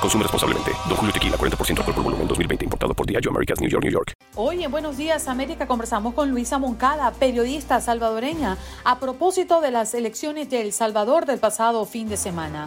Consume responsablemente. Don Julio Tequila, 40% alcohol por volumen, 2020. Importado por Diageo Americas, New York, New York. Hoy en Buenos Días América conversamos con Luisa Moncada, periodista salvadoreña, a propósito de las elecciones de El Salvador del pasado fin de semana.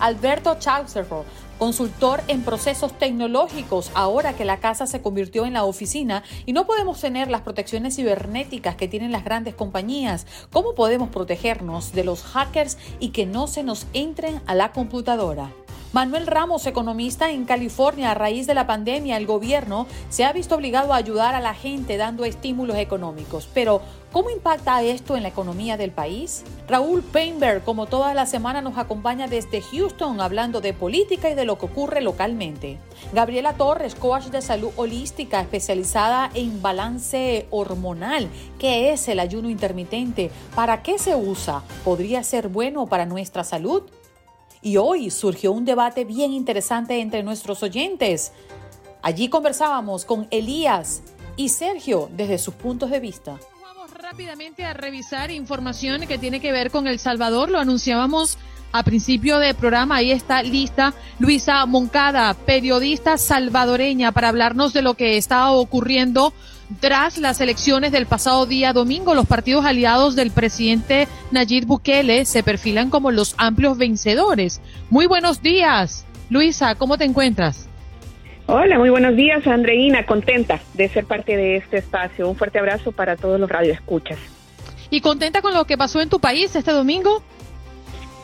Alberto Chaucerford, consultor en procesos tecnológicos, ahora que la casa se convirtió en la oficina y no podemos tener las protecciones cibernéticas que tienen las grandes compañías. ¿Cómo podemos protegernos de los hackers y que no se nos entren a la computadora? Manuel Ramos, economista en California, a raíz de la pandemia, el gobierno se ha visto obligado a ayudar a la gente dando estímulos económicos. Pero, ¿cómo impacta esto en la economía del país? Raúl Painberg, como toda la semana, nos acompaña desde Houston hablando de política y de lo que ocurre localmente. Gabriela Torres, coach de salud holística especializada en balance hormonal. ¿Qué es el ayuno intermitente? ¿Para qué se usa? ¿Podría ser bueno para nuestra salud? Y hoy surgió un debate bien interesante entre nuestros oyentes. Allí conversábamos con Elías y Sergio desde sus puntos de vista. Vamos rápidamente a revisar información que tiene que ver con El Salvador. Lo anunciábamos a principio del programa. Ahí está lista Luisa Moncada, periodista salvadoreña, para hablarnos de lo que está ocurriendo tras las elecciones del pasado día domingo, los partidos aliados del presidente Nayib Bukele se perfilan como los amplios vencedores. Muy buenos días. Luisa, ¿cómo te encuentras? Hola, muy buenos días, Andreina. Contenta de ser parte de este espacio. Un fuerte abrazo para todos los radioescuchas. ¿Y contenta con lo que pasó en tu país este domingo?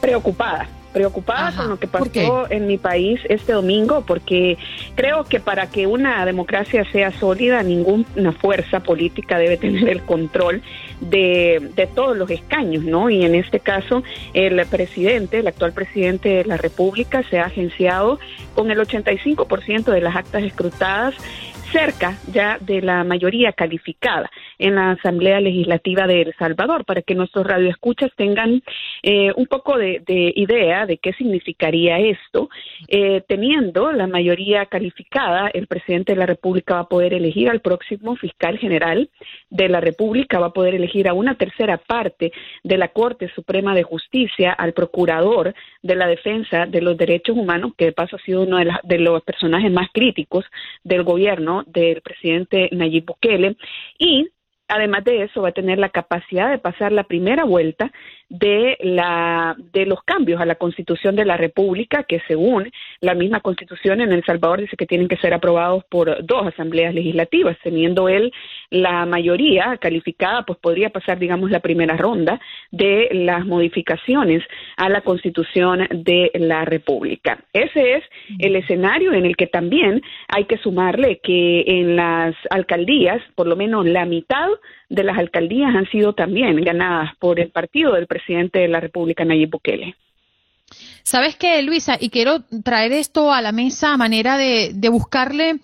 Preocupada preocupada con lo que pasó en mi país este domingo, porque creo que para que una democracia sea sólida, ninguna fuerza política debe tener el control de, de todos los escaños, ¿no? Y en este caso, el presidente, el actual presidente de la República, se ha agenciado con el 85% de las actas escrutadas cerca ya de la mayoría calificada en la Asamblea Legislativa de El Salvador, para que nuestros radioescuchas tengan eh, un poco de, idea de qué significaría esto. Eh, teniendo la mayoría calificada, el presidente de la República va a poder elegir al próximo fiscal general de la República, va a poder elegir a una tercera parte de la Corte Suprema de Justicia, al procurador de la defensa de los derechos humanos, que de paso ha sido uno de, de los personajes más críticos del gobierno del presidente Nayib Bukele. Y además de eso va a tener la capacidad de pasar la primera vuelta de la de los cambios a la Constitución de la República que según la misma Constitución en El Salvador dice que tienen que ser aprobados por dos asambleas legislativas teniendo él la mayoría calificada pues podría pasar digamos la primera ronda de las modificaciones a la Constitución de la República. Ese es el escenario en el que también hay que sumarle que en las alcaldías por lo menos la mitad de las alcaldías han sido también ganadas por el partido del presidente de la República, Nayib Bukele. ¿Sabes qué, Luisa? Y quiero traer esto a la mesa a manera de, de buscarle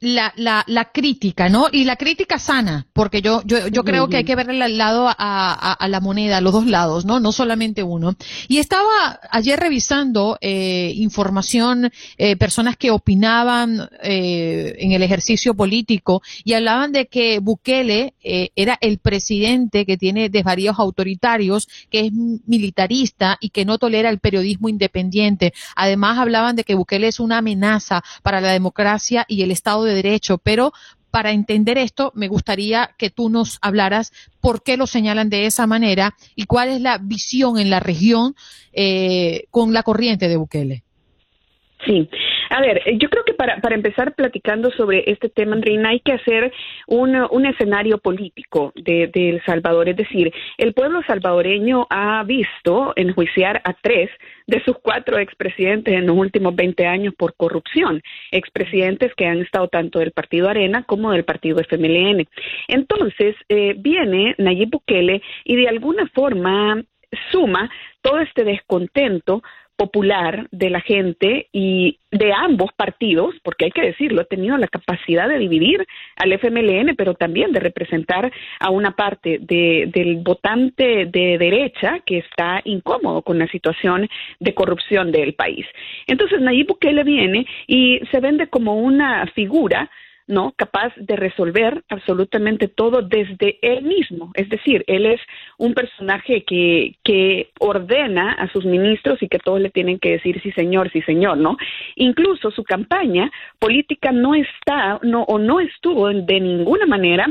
la, la, la, crítica, ¿no? Y la crítica sana, porque yo, yo, yo creo que hay que verle al lado a, a, a, la moneda, a los dos lados, ¿no? No solamente uno. Y estaba ayer revisando eh, información, eh, personas que opinaban eh, en el ejercicio político y hablaban de que Bukele eh, era el presidente que tiene desvaríos autoritarios, que es militarista y que no tolera el periodismo independiente. Además hablaban de que Bukele es una amenaza para la democracia y el Estado de Derecho, pero para entender esto, me gustaría que tú nos hablaras por qué lo señalan de esa manera y cuál es la visión en la región eh, con la corriente de Bukele. Sí, a ver, yo creo que para, para empezar platicando sobre este tema, Andrina, hay que hacer un, un escenario político de, de, El Salvador. Es decir, el pueblo salvadoreño ha visto enjuiciar a tres de sus cuatro expresidentes en los últimos 20 años por corrupción, expresidentes que han estado tanto del Partido Arena como del Partido FMLN. Entonces, eh, viene Nayib Bukele y de alguna forma suma todo este descontento popular de la gente y de ambos partidos, porque hay que decirlo, ha tenido la capacidad de dividir al FMLN, pero también de representar a una parte del votante de derecha que está incómodo con la situación de corrupción del país. Entonces Nayib Bukele viene y se vende como una figura ¿no? Capaz de resolver absolutamente todo desde él mismo. Es decir, él es un personaje que, que ordena a sus ministros y que todos le tienen que decir sí señor, sí señor, ¿no? Incluso su campaña política no está, no, o no estuvo de ninguna manera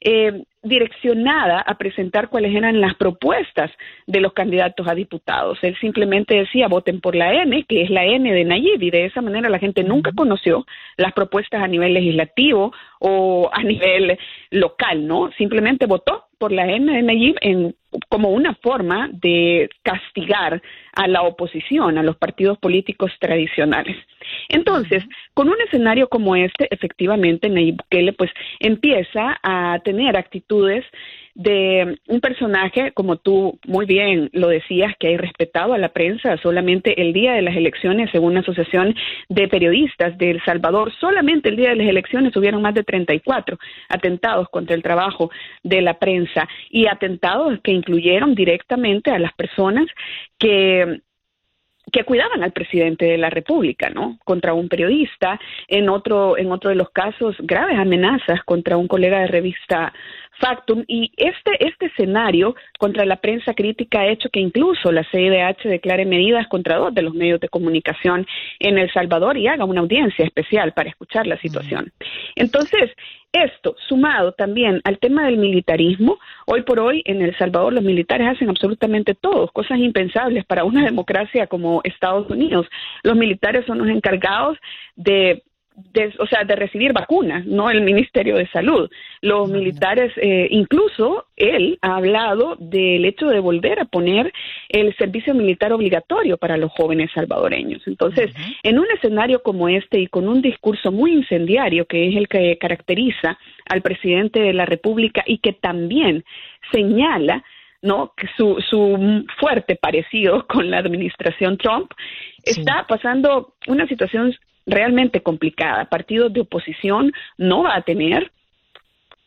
eh, direccionada a presentar cuáles eran las propuestas de los candidatos a diputados. Él simplemente decía voten por la N, que es la N de Nayib, y de esa manera la gente nunca conoció las propuestas a nivel legislativo o a nivel local, ¿no? Simplemente votó por la N de Nayib en, como una forma de castigar a la oposición, a los partidos políticos tradicionales. Entonces, con un escenario como este, efectivamente, Nayib Bukele pues empieza a tener actitudes de un personaje, como tú muy bien lo decías, que hay respetado a la prensa solamente el día de las elecciones, según la Asociación de Periodistas de El Salvador, solamente el día de las elecciones hubieron más de 34 atentados contra el trabajo de la prensa y atentados que incluyeron directamente a las personas que que cuidaban al presidente de la República, ¿no? Contra un periodista, en otro, en otro de los casos, graves amenazas contra un colega de revista Factum. Y este, este escenario contra la prensa crítica ha hecho que incluso la CIDH declare medidas contra dos de los medios de comunicación en El Salvador y haga una audiencia especial para escuchar la situación. Entonces, esto, sumado también al tema del militarismo, hoy por hoy en El Salvador los militares hacen absolutamente todo, cosas impensables para una democracia como Estados Unidos. Los militares son los encargados de de, o sea, de recibir vacunas, no el Ministerio de Salud. Los militares, eh, incluso él ha hablado del hecho de volver a poner el servicio militar obligatorio para los jóvenes salvadoreños. Entonces, en un escenario como este y con un discurso muy incendiario, que es el que caracteriza al presidente de la República y que también señala ¿no? Su, su fuerte parecido con la administración Trump, está pasando una situación realmente complicada. Partidos de oposición no va a tener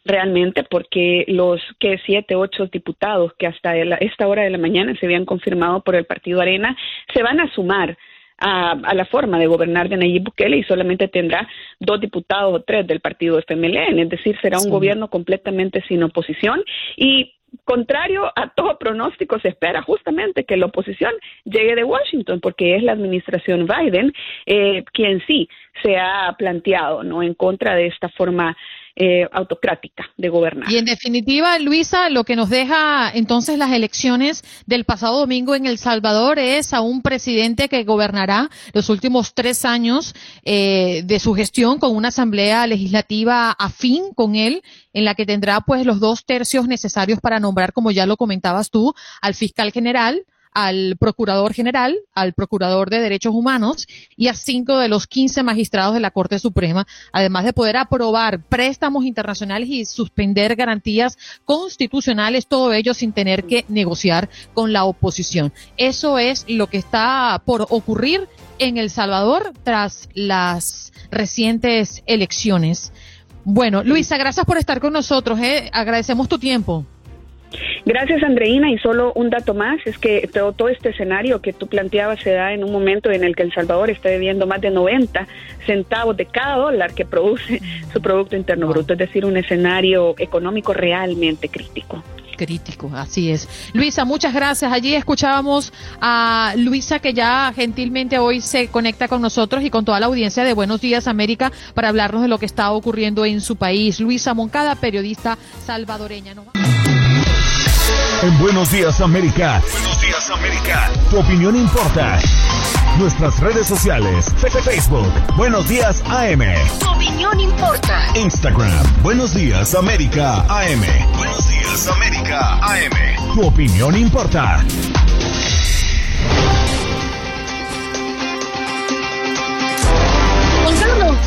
realmente porque los que siete, ocho diputados que hasta esta hora de la mañana se habían confirmado por el Partido Arena se van a sumar a, la forma de gobernar de Nayib Bukele y solamente tendrá dos diputados o tres del partido FMLN, es decir, será un gobierno completamente sin oposición. Y contrario a todo pronóstico, se espera justamente que la oposición llegue de Washington, porque es la administración Biden eh, quien sí se ha planteado no en contra de esta forma eh, autocrática de gobernar. Y en definitiva, Luisa, lo que nos deja entonces las elecciones del pasado domingo en El Salvador es a un presidente que gobernará los últimos tres años eh, de su gestión con una asamblea legislativa afín con él, en la que tendrá pues los dos tercios necesarios para nombrar, como ya lo comentabas tú, al fiscal general, al Procurador General, al Procurador de Derechos Humanos y a cinco de los quince magistrados de la Corte Suprema, además de poder aprobar préstamos internacionales y suspender garantías constitucionales, todo ello sin tener que negociar con la oposición. Eso es lo que está por ocurrir en El Salvador tras las recientes elecciones. Bueno, Luisa, gracias por estar con nosotros. ¿eh? Agradecemos tu tiempo. Gracias, Andreina. Y solo un dato más, es que todo, todo, este escenario que tú planteabas se da en un momento en el que El Salvador está debiendo más de 90 centavos de cada dólar que produce su Producto Interno Bruto, es decir, un escenario económico realmente crítico crítico, así es. Luisa, muchas gracias. Allí escuchábamos a Luisa que ya gentilmente hoy se conecta con nosotros y con toda la audiencia de Buenos Días América para hablarnos de lo que está ocurriendo en su país. Luisa Moncada, periodista salvadoreña. En Buenos Días América. Buenos Días América. Tu opinión importa. Nuestras redes sociales. Facebook. Buenos Días AM. Tu opinión importa. Instagram. Buenos Días América AM. Buenos Días América AM. Tu opinión importa. Juan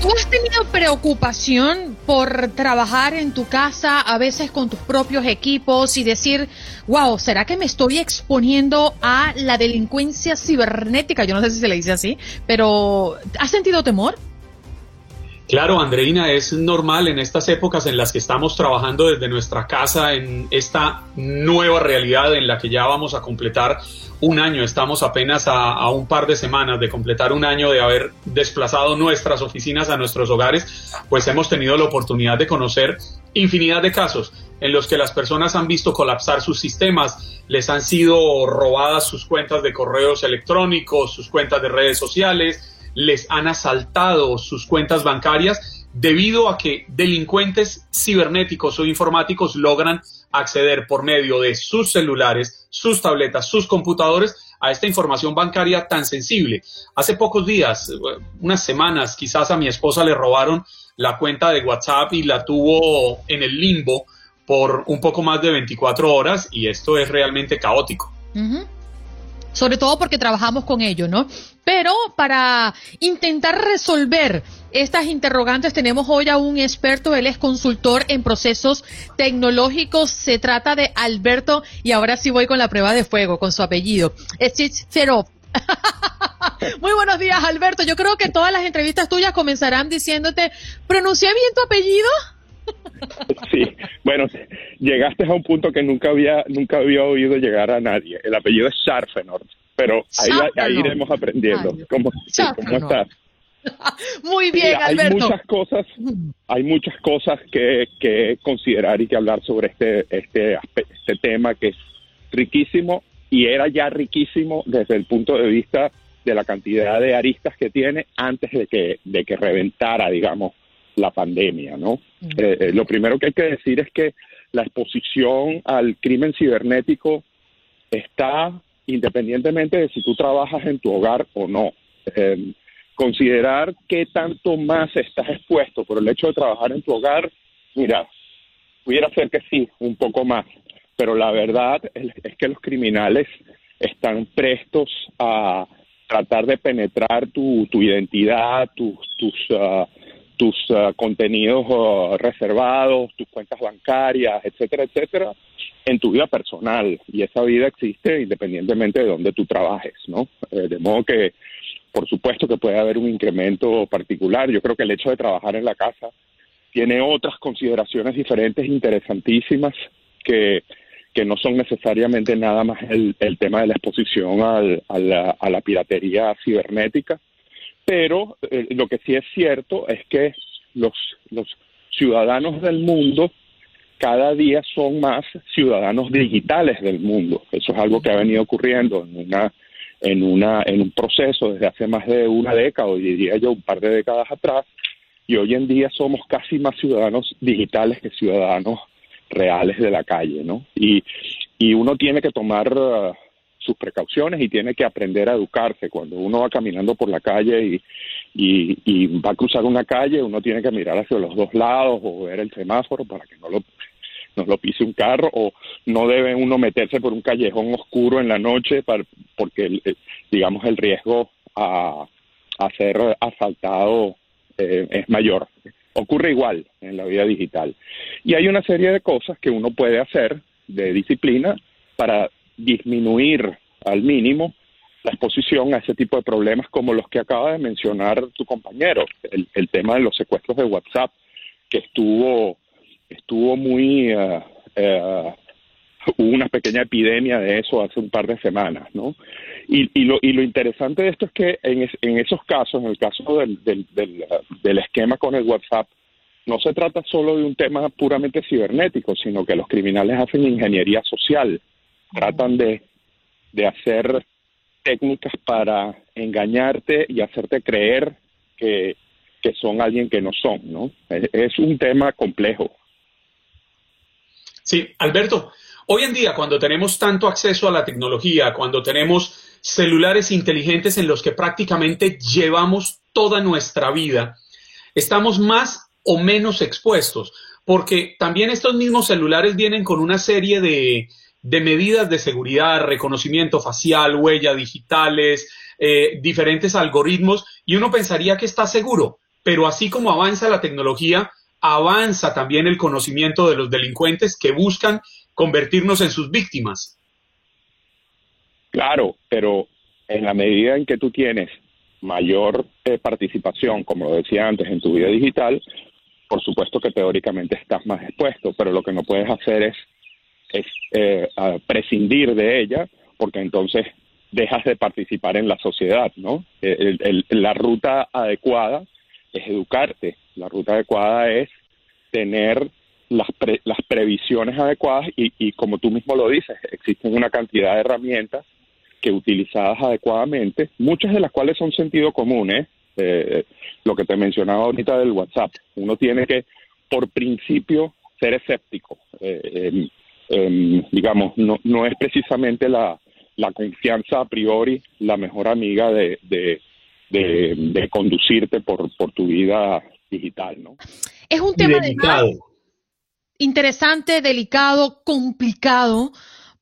¿tú has tenido preocupación por trabajar en tu casa, a veces con tus propios equipos y decir, wow, ¿será que me estoy exponiendo a la delincuencia cibernética? Yo no sé si se le dice así, pero ¿has sentido temor? Claro, Andreina, es normal en estas épocas en las que estamos trabajando desde nuestra casa en esta nueva realidad en la que ya vamos a completar un año, estamos apenas a, un par de semanas de completar un año de haber desplazado nuestras oficinas a nuestros hogares, pues hemos tenido la oportunidad de conocer infinidad de casos en los que las personas han visto colapsar sus sistemas, les han sido robadas sus cuentas de correos electrónicos, sus cuentas de redes sociales, les han asaltado sus cuentas bancarias debido a que delincuentes cibernéticos o informáticos logran acceder por medio de sus celulares, sus tabletas, sus computadores a esta información bancaria tan sensible. Hace pocos días, unas semanas, quizás a mi esposa le robaron la cuenta de WhatsApp y la tuvo en el limbo por un poco más de 24 horas y esto es realmente caótico sobre todo porque trabajamos con ello, ¿no? Pero para intentar resolver estas interrogantes tenemos hoy a un experto, él es consultor en procesos tecnológicos, se trata de Alberto y ahora sí voy con la prueba de fuego, con su apellido. Muy buenos días, Alberto. Yo creo que todas las entrevistas tuyas comenzarán diciéndote, ¿pronuncié bien tu apellido? Sí, bueno, llegaste a un punto que nunca había nunca había oído llegar a nadie. El apellido es Scharfenort, pero ahí, iremos aprendiendo. ¿Cómo, estás? Muy bien, Alberto. Hay muchas cosas, hay muchas cosas que, que considerar y que hablar sobre este, este, este tema que es riquísimo y era ya riquísimo desde el punto de vista de la cantidad de aristas que tiene antes de que, de que reventara, digamos, la pandemia, ¿no? Eh, eh, lo primero que hay que decir es que la exposición al crimen cibernético está independientemente de si tú trabajas en tu hogar o no. Eh, considerar qué tanto más estás expuesto por el hecho de trabajar en tu hogar, mira, pudiera ser que sí, un poco más, pero la verdad es, que los criminales están prestos a tratar de penetrar tu, tu identidad, tus, tus uh, tus uh, contenidos uh, reservados, tus cuentas bancarias, etcétera, etcétera, en tu vida personal. Y esa vida existe independientemente de donde tú trabajes, ¿no? Eh, de modo que, por supuesto que puede haber un incremento particular. Yo creo que el hecho de trabajar en la casa tiene otras consideraciones diferentes, interesantísimas, que, que no son necesariamente nada más el, el tema de la exposición al, a, la, a la piratería cibernética, pero eh, lo que sí es cierto es que los, los ciudadanos del mundo cada día son más ciudadanos digitales del mundo. Eso es algo que ha venido ocurriendo en una en una en un proceso desde hace más de una década, o diría yo un par de décadas atrás, y hoy en día somos casi más ciudadanos digitales que ciudadanos reales de la calle, ¿no? Y, y uno tiene que tomar sus precauciones y tiene que aprender a educarse. Cuando uno va caminando por la calle y, y, va a cruzar una calle, uno tiene que mirar hacia los dos lados o ver el semáforo para que no lo, no lo pise un carro o no debe uno meterse por un callejón oscuro en la noche para, porque, digamos, el riesgo a, a ser asaltado eh, es mayor. Ocurre igual en la vida digital. Y hay una serie de cosas que uno puede hacer de disciplina para disminuir al mínimo la exposición a ese tipo de problemas como los que acaba de mencionar tu compañero, el, tema de los secuestros de WhatsApp, que estuvo, estuvo muy... Uh, hubo una pequeña epidemia de eso hace un par de semanas, ¿no? Y, y, lo, y lo interesante de esto es que en, en esos casos, en el caso del, del, del, del esquema con el WhatsApp, no se trata solo de un tema puramente cibernético, sino que los criminales hacen ingeniería social tratan de, de hacer técnicas para engañarte y hacerte creer que, que son alguien que no son, ¿no? Es, un tema complejo. Sí, Alberto, hoy en día cuando tenemos tanto acceso a la tecnología, cuando tenemos celulares inteligentes en los que prácticamente llevamos toda nuestra vida, estamos más o menos expuestos, porque también estos mismos celulares vienen con una serie de, de medidas de seguridad, reconocimiento facial, huella digitales, eh, diferentes algoritmos, y uno pensaría que está seguro, pero así como avanza la tecnología, avanza también el conocimiento de los delincuentes que buscan convertirnos en sus víctimas. Claro, pero en la medida en que tú tienes mayor eh, participación, como lo decía antes, en tu vida digital, por supuesto que teóricamente estás más expuesto, pero lo que no puedes hacer es, es eh, prescindir de ella, porque entonces dejas de participar en la sociedad, ¿no? la ruta adecuada es educarte, la ruta adecuada es tener las, las previsiones adecuadas y, y como tú mismo lo dices, existen una cantidad de herramientas que utilizadas adecuadamente, muchas de las cuales son sentido común, ¿eh? ¿eh? lo que te mencionaba ahorita del WhatsApp. Uno tiene que, por principio, ser escéptico. Eh, digamos, no, no es precisamente la, la confianza a priori la mejor amiga de, de, de, conducirte por, por tu vida digital, ¿no? Es un tema delicado. interesante, delicado, complicado,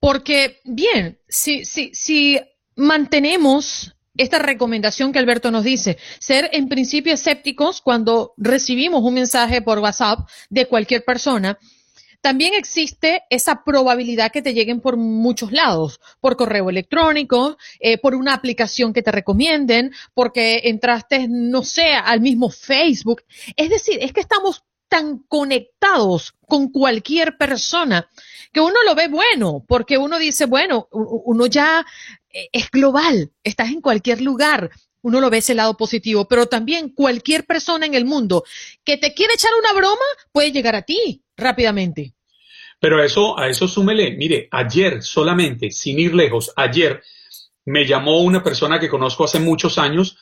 porque, bien, si, si, si mantenemos esta recomendación que Alberto nos dice, ser en principio escépticos cuando recibimos un mensaje por WhatsApp de cualquier persona, también existe esa probabilidad que te lleguen por muchos lados, por correo electrónico, eh, por una aplicación que te recomienden, porque entraste, no sé, al mismo Facebook. Es decir, es que estamos tan conectados con cualquier persona que uno lo ve bueno, porque uno dice, bueno, uno ya eh, es global, estás en cualquier lugar, uno lo ve ese lado positivo, pero también cualquier persona en el mundo que te quiere echar una broma puede llegar a ti rápidamente. Pero a eso, a eso súmele, mire, ayer solamente, sin ir lejos, ayer me llamó una persona que conozco hace muchos años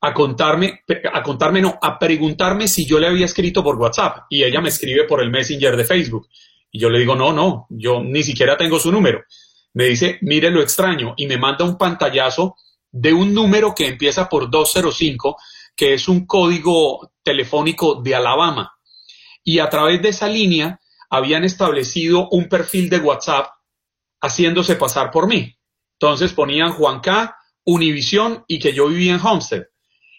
a contarme, a contarme, no, a preguntarme si yo le había escrito por WhatsApp y ella me escribe por el Messenger de Facebook. Y yo le digo, no, no, yo ni siquiera tengo su número. Me dice, mire lo extraño y me manda un pantallazo de un número que empieza por 205, que es un código telefónico de Alabama. Y a través de esa línea habían establecido un perfil de WhatsApp haciéndose pasar por mí. Entonces ponían Juan K, Univisión y que yo vivía en Homestead.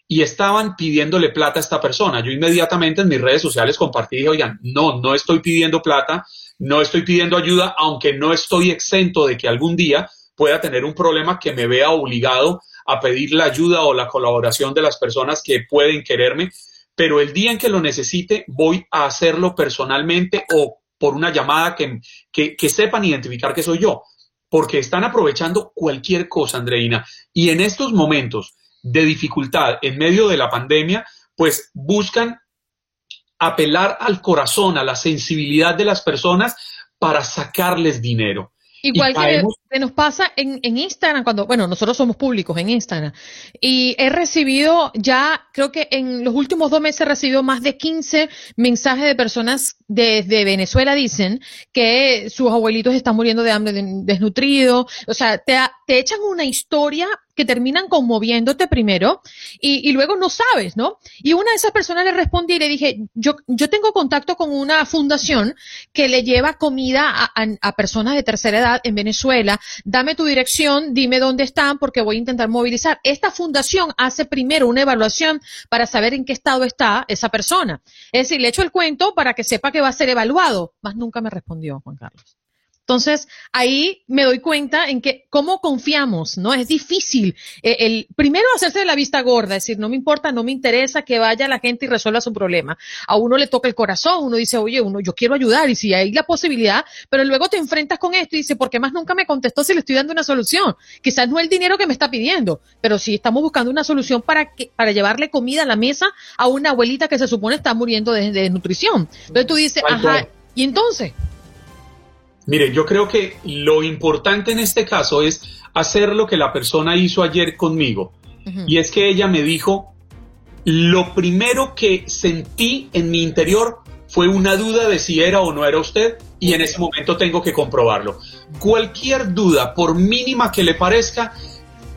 Y estaban pidiéndole plata a esta persona. Yo inmediatamente en mis redes sociales compartí y dije, oigan, no, no estoy pidiendo plata, no estoy pidiendo ayuda, aunque no estoy exento de que algún día pueda tener un problema que me vea obligado a pedir la ayuda o la colaboración de las personas que pueden quererme, pero el día en que lo necesite voy a hacerlo personalmente o por una llamada que, que, sepan identificar que soy yo, porque están aprovechando cualquier cosa, Andreina. Y en estos momentos de dificultad en medio de la pandemia, pues buscan apelar al corazón, a la sensibilidad de las personas para sacarles dinero. Igual que, nos pasa en, en, Instagram, cuando, bueno, nosotros somos públicos en Instagram, y he recibido ya, creo que en los últimos dos meses he recibido más de 15 mensajes de personas desde Venezuela, dicen, que sus abuelitos están muriendo de hambre, desnutridos, o sea, te, te echan una historia que terminan conmoviéndote primero y, y, luego no sabes, ¿no? Y una de esas personas le respondí y le dije, yo, yo tengo contacto con una fundación que le lleva comida a, a, personas de tercera edad en Venezuela, dame tu dirección, dime dónde están porque voy a intentar movilizar. Esta fundación hace primero una evaluación para saber en qué estado está esa persona. Es decir, le echo el cuento para que sepa que va a ser evaluado, más nunca me respondió Juan Carlos. Entonces, ahí me doy cuenta en que cómo confiamos, ¿no? Es difícil. Eh, el, primero hacerse de la vista gorda, es decir, no me importa, no me interesa que vaya la gente y resuelva su problema. A uno le toca el corazón, uno dice, oye, uno, yo quiero ayudar y si hay la posibilidad, pero luego te enfrentas con esto y dices, ¿por qué más nunca me contestó si le estoy dando una solución? Quizás no el dinero que me está pidiendo, pero sí estamos buscando una solución para que, para llevarle comida a la mesa a una abuelita que se supone está muriendo de, de nutrición. Entonces tú dices, ajá, ¿y entonces? Mire, yo creo que lo importante en este caso es hacer lo que la persona hizo ayer conmigo. Y es que ella me dijo, lo primero que sentí en mi interior fue una duda de si era o no era usted y en ese momento tengo que comprobarlo. Cualquier duda, por mínima que le parezca,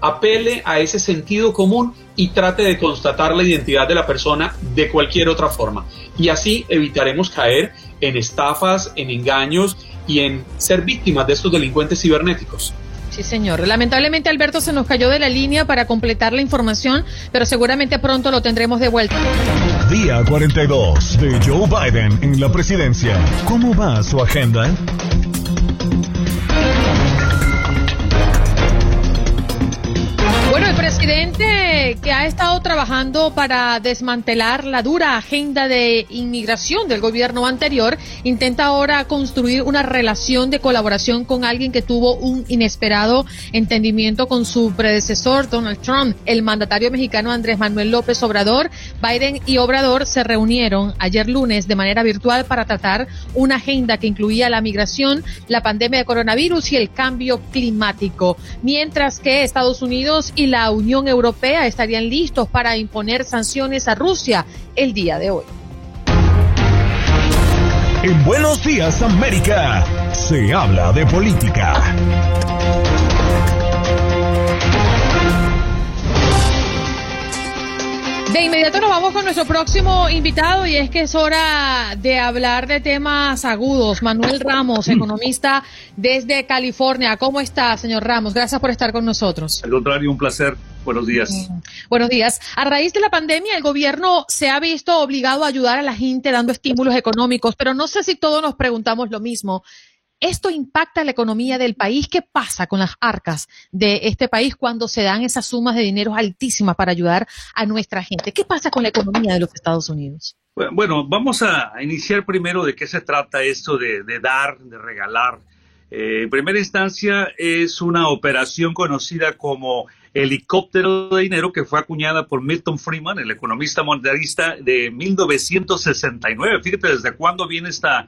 apele a ese sentido común y trate de constatar la identidad de la persona de cualquier otra forma. Y así evitaremos caer en estafas, en engaños y en ser víctimas de estos delincuentes cibernéticos. Sí, señor. Lamentablemente Alberto se nos cayó de la línea para completar la información, pero seguramente pronto lo tendremos de vuelta. Día 42 de Joe Biden en la presidencia. ¿Cómo va su agenda? Que ha estado trabajando para desmantelar la dura agenda de inmigración del gobierno anterior, intenta ahora construir una relación de colaboración con alguien que tuvo un inesperado entendimiento con su predecesor, Donald Trump. El mandatario mexicano Andrés Manuel López Obrador, Biden y Obrador se reunieron ayer lunes de manera virtual para tratar una agenda que incluía la migración, la pandemia de coronavirus y el cambio climático. Mientras que Estados Unidos y la Unión Europea estarían listos para imponer sanciones a Rusia el día de hoy. En Buenos Días América se habla de política. De inmediato nos vamos con nuestro próximo invitado y es que es hora de hablar de temas agudos. Manuel Ramos, economista desde California. ¿Cómo está, señor Ramos? Gracias por estar con nosotros. Al contrario, un placer. Buenos días. Buenos días. A raíz de la pandemia, el gobierno se ha visto obligado a ayudar a la gente dando estímulos económicos, pero no sé si todos nos preguntamos lo mismo. ¿Esto impacta la economía del país? ¿Qué pasa con las arcas de este país cuando se dan esas sumas de dinero altísimas para ayudar a nuestra gente? ¿Qué pasa con la economía de los Estados Unidos? Bueno, vamos a iniciar primero de qué se trata esto de, dar, de regalar. Eh, en primera instancia es una operación conocida como helicóptero de dinero que fue acuñada por Milton Freeman, el economista monetarista de 1969. Fíjate desde cuándo viene esta,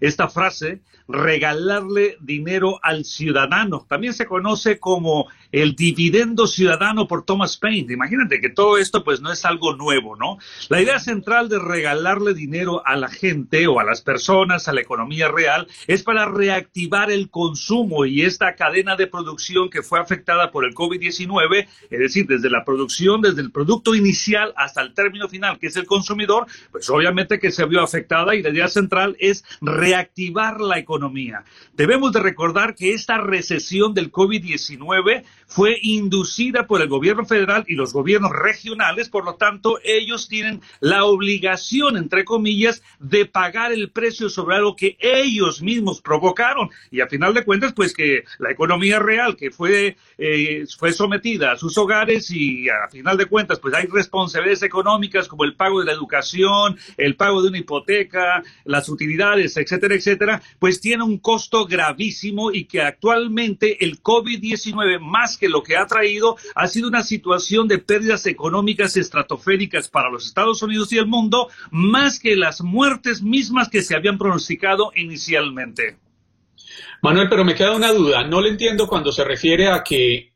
esta frase regalarle dinero al ciudadano. También se conoce como el dividendo ciudadano por Thomas Paine. Imagínate que todo esto pues no es algo nuevo, ¿no? La idea central de regalarle dinero a la gente o a las personas, a la economía real, es para reactivar el consumo y esta cadena de producción que fue afectada por el COVID-19, es decir, desde la producción, desde el producto inicial hasta el término final, que es el consumidor, pues obviamente que se vio afectada y la idea central es reactivar la economía. Debemos de recordar que esta recesión del COVID-19 fue inducida por el gobierno federal y los gobiernos regionales, por lo tanto, ellos tienen la obligación, entre comillas, de pagar el precio sobre algo que ellos mismos provocaron. Y a final de cuentas, pues que la economía real que fue, eh, fue sometida a sus hogares y a final de cuentas, pues hay responsabilidades económicas como el pago de la educación, el pago de una hipoteca, las utilidades, etcétera, etcétera, pues tiene un costo gravísimo y que actualmente el COVID-19, más que lo que ha traído, ha sido una situación de pérdidas económicas estratosféricas para los Estados Unidos y el mundo, más que las muertes mismas que se habían pronosticado inicialmente. Manuel, pero me queda una duda. No le entiendo cuando se refiere a que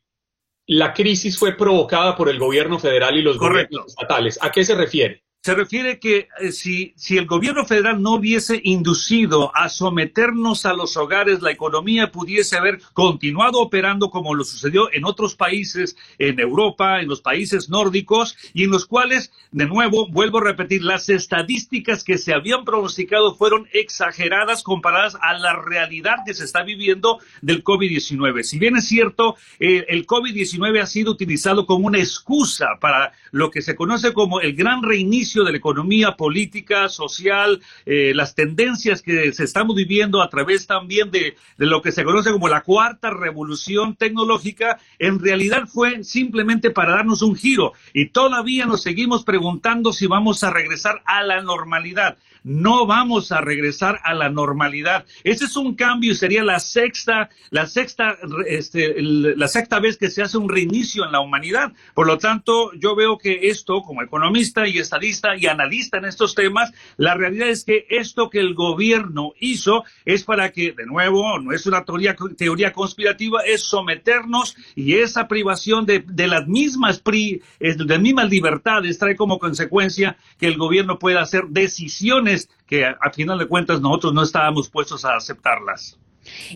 la crisis fue provocada por el gobierno federal y los gobiernos estatales. ¿A qué se refiere? Se refiere que eh, si, si el gobierno federal no hubiese inducido a someternos a los hogares, la economía pudiese haber continuado operando como lo sucedió en otros países, en Europa, en los países nórdicos, y en los cuales, de nuevo, vuelvo a repetir, las estadísticas que se habían pronosticado fueron exageradas comparadas a la realidad que se está viviendo del COVID-19. Si bien es cierto, eh, el COVID-19 ha sido utilizado como una excusa para lo que se conoce como el gran reinicio de la economía política, social, eh, las tendencias que se estamos viviendo a través también de, de lo que se conoce como la cuarta revolución tecnológica, en realidad fue simplemente para darnos un giro. Y todavía nos seguimos preguntando si vamos a regresar a la normalidad no vamos a regresar a la normalidad. Ese es un cambio y sería la sexta, la sexta, este, la sexta vez que se hace un reinicio en la humanidad. Por lo tanto, yo veo que esto, como economista y estadista y analista en estos temas, la realidad es que esto que el gobierno hizo es para que, de nuevo, no es una teoría, conspirativa, es someternos y esa privación de, de las mismas pri, de las mismas libertades trae como consecuencia que el gobierno pueda hacer decisiones que a, final de cuentas nosotros no estábamos puestos a aceptarlas.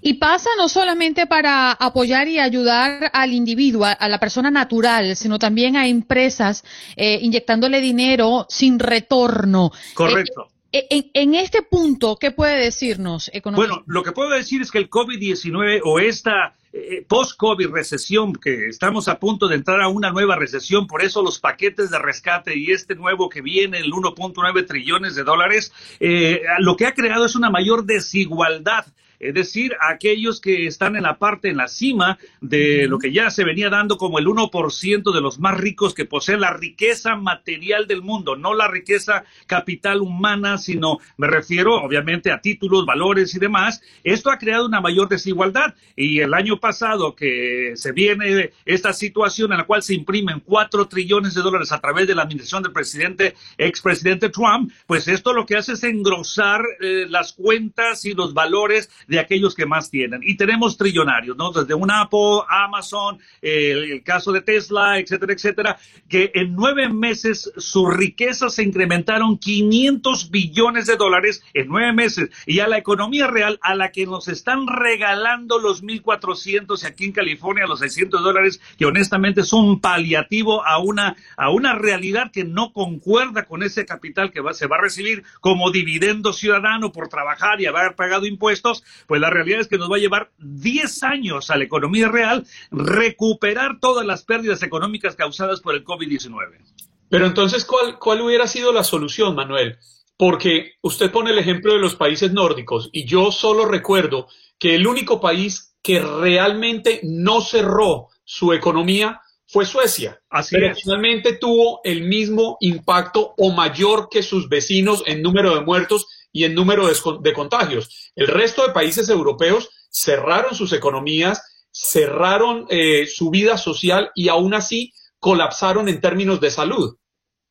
Y pasa no solamente para apoyar y ayudar al individuo, a, la persona natural, sino también a empresas eh, inyectándole dinero sin retorno. Correcto. En, este punto, ¿qué puede decirnos, economista? Bueno, lo que puedo decir es que el COVID-19 o esta eh, post-COVID recesión, que estamos a punto de entrar a una nueva recesión, por eso los paquetes de rescate y este nuevo que viene, el 1.9 trillones de dólares, eh, lo que ha creado es una mayor desigualdad es decir, aquellos que están en la parte, en la cima de lo que ya se venía dando como el 1% de los más ricos que poseen la riqueza material del mundo, no la riqueza capital humana, sino me refiero obviamente a títulos, valores y demás. Esto ha creado una mayor desigualdad y el año pasado que se viene esta situación en la cual se imprimen 4 trillones de dólares a través de la administración del presidente, expresidente Trump, pues esto lo que hace es engrosar eh, las cuentas y los valores de aquellos que más tienen. Y tenemos trillonarios, ¿no? Desde un Apple, Amazon, el, caso de Tesla, etcétera, etcétera, que en nueve meses sus riquezas se incrementaron 500 billones de dólares en nueve meses. Y a la economía real, a la que nos están regalando los 1.400 y aquí en California los 600 dólares, que honestamente son un paliativo a una, a una realidad que no concuerda con ese capital que va, se va a recibir como dividendo ciudadano por trabajar y haber pagado impuestos, pues la realidad es que nos va a llevar 10 años a la economía real recuperar todas las pérdidas económicas causadas por el COVID-19. Pero entonces, ¿cuál, ¿cuál hubiera sido la solución, Manuel? Porque usted pone el ejemplo de los países nórdicos y yo solo recuerdo que el único país que realmente no cerró su economía fue Suecia. Así pero finalmente tuvo el mismo impacto o mayor que sus vecinos en número de muertos y en número de, contagios. El resto de países europeos cerraron sus economías, cerraron eh, su vida social y aún así colapsaron en términos de salud.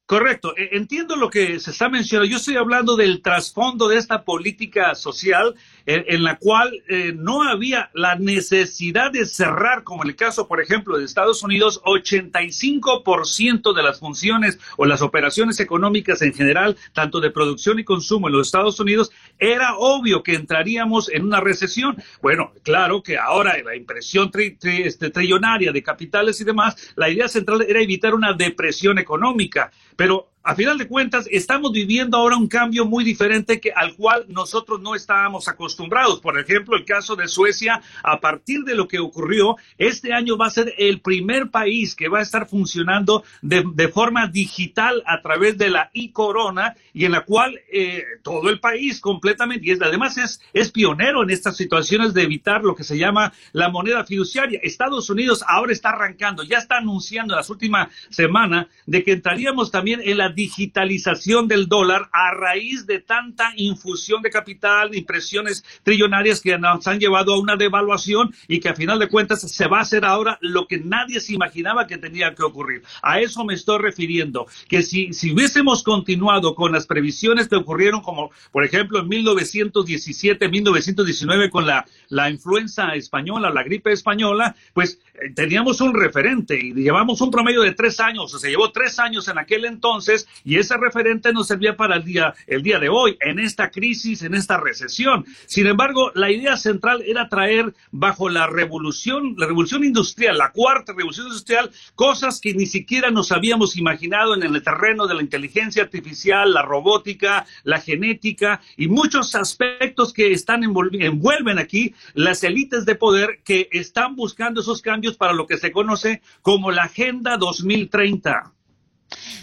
Correcto, e, entiendo lo que se está mencionando. Yo estoy hablando del trasfondo de esta política social en, la cual eh, no había la necesidad de cerrar, como en el caso, por ejemplo, de Estados Unidos, 85% de las funciones o las operaciones económicas en general, tanto de producción y consumo en los Estados Unidos, era obvio que entraríamos en una recesión. Bueno, claro que ahora la impresión este, trillonaria de capitales y demás, la idea central era evitar una depresión económica, pero a final de cuentas, estamos viviendo ahora un cambio muy diferente que, al cual nosotros no estábamos acostumbrados. Por ejemplo, el caso de Suecia, a partir de lo que ocurrió, este año va a ser el primer país que va a estar funcionando de, forma digital a través de la e-corona y en la cual eh, todo el país completamente, y además es, es pionero en estas situaciones de evitar lo que se llama la moneda fiduciaria. Estados Unidos ahora está arrancando, ya está anunciando en las últimas semanas de que entraríamos también en la digitalización del dólar a raíz de tanta infusión de capital, impresiones trillonarias que nos han llevado a una devaluación y que a final de cuentas se va a hacer ahora lo que nadie se imaginaba que tenía que ocurrir. A eso me estoy refiriendo, que si, si hubiésemos continuado con las previsiones que ocurrieron como por ejemplo en 1917, 1919 con la, la influenza española, la gripe española, pues teníamos un referente y llevamos un promedio de tres años, o se llevó tres años en aquel entonces y ese referente nos servía para el día, el día de hoy, en esta crisis, en esta recesión. Sin embargo, la idea central era traer bajo la revolución, la revolución industrial, la cuarta revolución industrial, cosas que ni siquiera nos habíamos imaginado en el terreno de la inteligencia artificial, la robótica, la genética y muchos aspectos que están envuelven aquí las élites de poder que están buscando esos cambios para lo que se conoce como la Agenda 2030.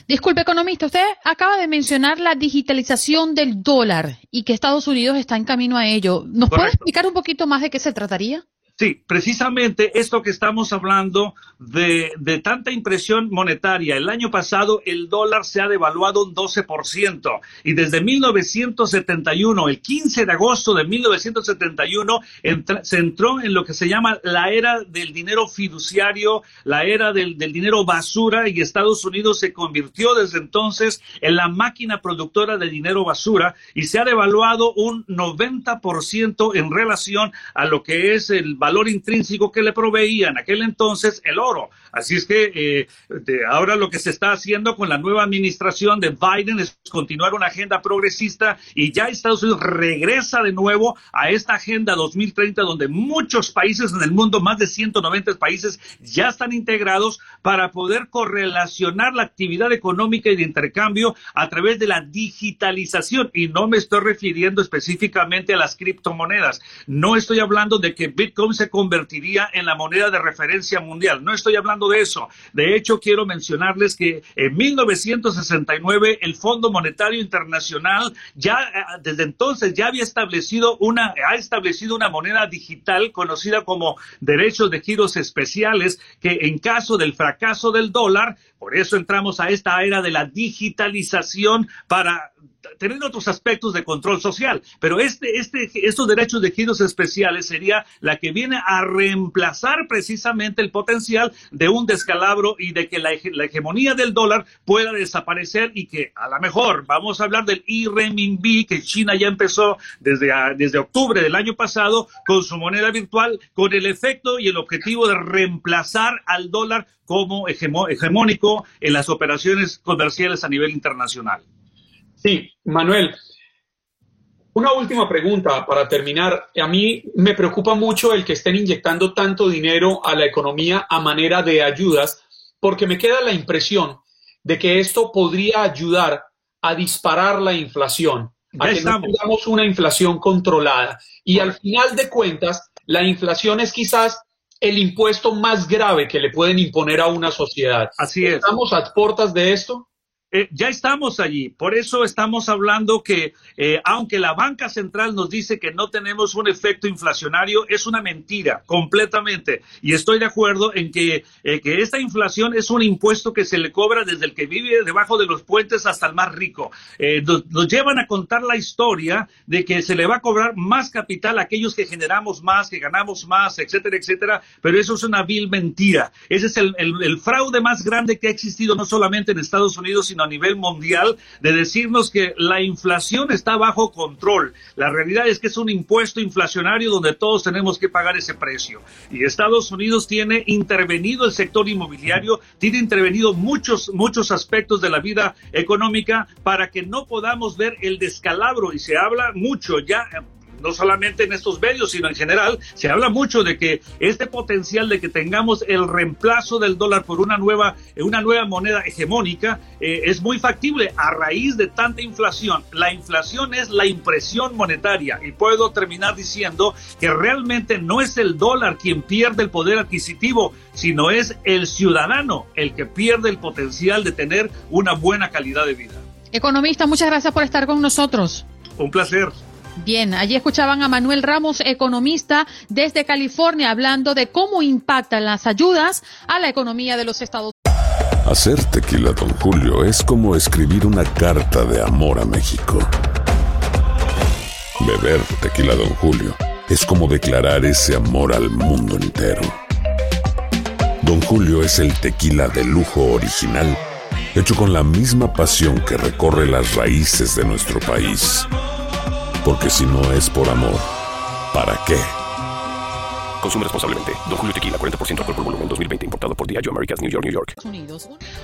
Disculpe, economista, usted acaba de mencionar la digitalización del dólar y que Estados Unidos está en camino a ello. ¿Nos puede explicar un poquito más de qué se trataría? Sí, precisamente esto que estamos hablando de, de, tanta impresión monetaria. El año pasado el dólar se ha devaluado un 12% y desde 1971, el 15 de agosto de 1971, se entró en lo que se llama la era del dinero fiduciario, la era del, del dinero basura y Estados Unidos se convirtió desde entonces en la máquina productora de dinero basura y se ha devaluado un 90% en relación a lo que es el intrínseco que le proveía en aquel entonces el oro. Así es que eh, ahora lo que se está haciendo con la nueva administración de Biden es continuar una agenda progresista y ya Estados Unidos regresa de nuevo a esta agenda 2030 donde muchos países en el mundo, más de 190 países, ya están integrados para poder correlacionar la actividad económica y de intercambio a través de la digitalización. Y no me estoy refiriendo específicamente a las criptomonedas. No estoy hablando de que Bitcoin se convertiría en la moneda de referencia mundial. No estoy hablando de eso. De hecho, quiero mencionarles que en 1969 el Fondo Monetario Internacional ya eh, desde entonces ya había establecido una ha establecido una moneda digital conocida como derechos de giros especiales que en caso del fracaso del dólar, por eso entramos a esta era de la digitalización para tener otros aspectos de control social, pero este, este, estos derechos de giros especiales sería la que viene a reemplazar precisamente el potencial de un descalabro y de que la, hegemonía del dólar pueda desaparecer y que a lo mejor vamos a hablar del i-renminbi que China ya empezó desde, desde octubre del año pasado con su moneda virtual con el efecto y el objetivo de reemplazar al dólar como hegemónico en las operaciones comerciales a nivel internacional. Sí, Manuel. Una última pregunta para terminar. A mí me preocupa mucho el que estén inyectando tanto dinero a la economía a manera de ayudas, porque me queda la impresión de que esto podría ayudar a disparar la inflación, a que no tengamos una inflación controlada. Y al final de cuentas, la inflación es quizás el impuesto más grave que le pueden imponer a una sociedad. Así es. ¿Estamos a puertas de esto? Eh, ya estamos allí. Por eso estamos hablando que, eh, aunque la banca central nos dice que no tenemos un efecto inflacionario, es una mentira completamente. Y estoy de acuerdo en que, eh, que esta inflación es un impuesto que se le cobra desde el que vive debajo de los puentes hasta el más rico. Nos, llevan a contar la historia de que se le va a cobrar más capital a aquellos que generamos más, que ganamos más, etcétera, etcétera. Pero eso es una vil mentira. Ese es el fraude más grande que ha existido no solamente en Estados Unidos, sino a nivel mundial de decirnos que la inflación está bajo control. La realidad es que es un impuesto inflacionario donde todos tenemos que pagar ese precio. Y Estados Unidos tiene intervenido el sector inmobiliario, tiene intervenido muchos, muchos aspectos de la vida económica para que no podamos ver el descalabro. Y se habla mucho ya no solamente en estos medios, sino en general, se habla mucho de que este potencial de que tengamos el reemplazo del dólar por una nueva, una nueva moneda hegemónica eh, es muy factible a raíz de tanta inflación. La inflación es la impresión monetaria y puedo terminar diciendo que realmente no es el dólar quien pierde el poder adquisitivo, sino es el ciudadano el que pierde el potencial de tener una buena calidad de vida. Economista, muchas gracias por estar con nosotros. Un placer. Bien, allí escuchaban a Manuel Ramos, economista desde California, hablando de cómo impactan las ayudas a la economía de los Estados Unidos. Hacer tequila, don Julio, es como escribir una carta de amor a México. Beber tequila, don Julio, es como declarar ese amor al mundo entero. Don Julio es el tequila de lujo original, hecho con la misma pasión que recorre las raíces de nuestro país porque si no es por amor, ¿para qué? Consume responsablemente. Don Julio Tequila, 40% alcohol por volumen, 2020. Importado por Diageo Americas, New York, New York.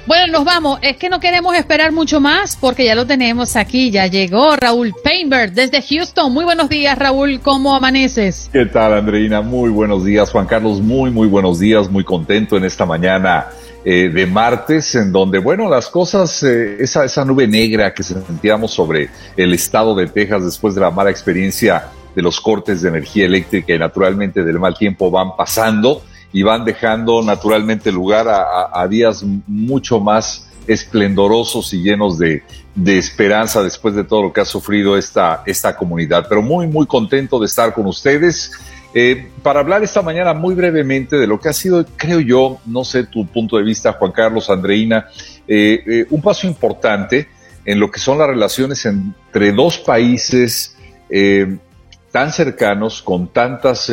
Bueno, nos vamos. Es que no queremos esperar mucho más porque ya lo tenemos aquí. Ya llegó Raúl Painberg desde Houston. Muy buenos días, Raúl. ¿Cómo amaneces? ¿Qué tal, Andreina? Muy buenos días. Juan Carlos, muy, muy buenos días. Muy contento en esta mañana eh, de martes, en donde, bueno, las cosas, eh, esa, esa nube negra que sentíamos sobre el estado de Texas después de la mala experiencia de los cortes de energía eléctrica y naturalmente del mal tiempo van pasando y van dejando naturalmente lugar a, días mucho más esplendorosos y llenos de, de, esperanza después de todo lo que ha sufrido esta, esta comunidad. Pero muy, muy contento de estar con ustedes. Eh, para hablar esta mañana muy brevemente de lo que ha sido, creo yo, no sé tu punto de vista, Juan Carlos, Andreina, eh, eh, un paso importante en lo que son las relaciones entre dos países tan cercanos, con tantas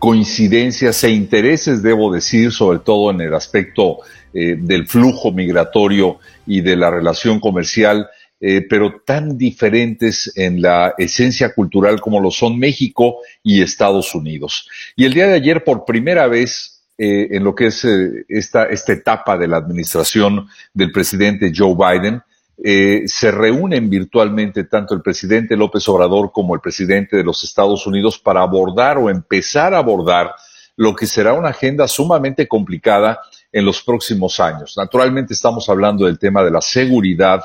coincidencias e intereses, debo decir, sobre todo en el aspecto del flujo migratorio y de la relación comercial eh, pero tan diferentes en la esencia cultural como lo son México y Estados Unidos. Y el día de ayer, por primera vez, eh, en lo que es eh, esta, esta etapa de la administración del presidente Joe Biden. Se reúnen virtualmente tanto el presidente López Obrador como el presidente de los Estados Unidos para abordar o empezar a abordar lo que será una agenda sumamente complicada en los próximos años. Naturalmente estamos hablando del tema de la seguridad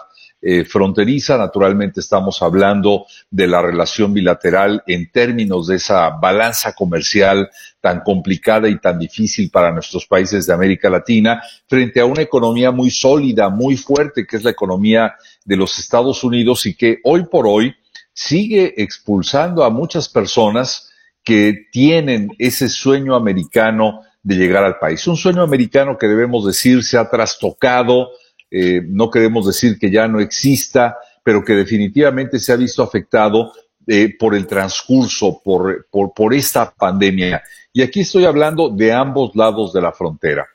eh, fronteriza. Naturalmente estamos hablando de la relación bilateral en términos de esa balanza comercial tan complicada y tan difícil para nuestros países de América Latina, frente a una economía muy sólida, muy fuerte, que es la economía de los Estados Unidos y que hoy por hoy sigue expulsando a muchas personas que tienen ese sueño americano de llegar al país. Un sueño americano que debemos decir se ha trastocado, eh, no queremos decir que ya no exista, pero que definitivamente se ha visto afectado eh, por el transcurso, por, por, esta pandemia. Y aquí estoy hablando de ambos lados de la frontera.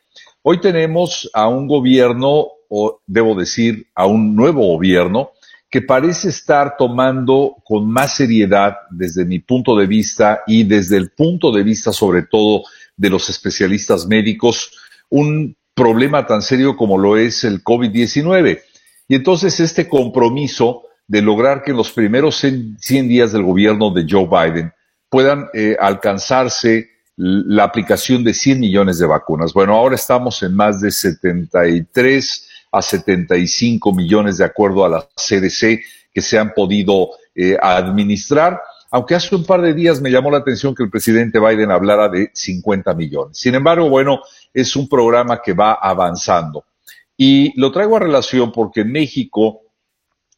Hoy tenemos a un gobierno, o debo decir, a un nuevo gobierno, que parece estar tomando con más seriedad desde mi punto de vista y desde el punto de vista sobre todo de los especialistas médicos, un problema tan serio como lo es el COVID-19. Y entonces este compromiso de lograr que en los primeros 100 días del gobierno de Joe Biden puedan eh, alcanzarse la aplicación de 100 millones de vacunas. Bueno, ahora estamos en más de 73 a 75 millones de acuerdo a la CDC que se han podido eh, administrar, aunque hace un par de días me llamó la atención que el presidente Biden hablara de 50 millones. Sin embargo, bueno, es un programa que va avanzando. Y lo traigo a relación porque en México,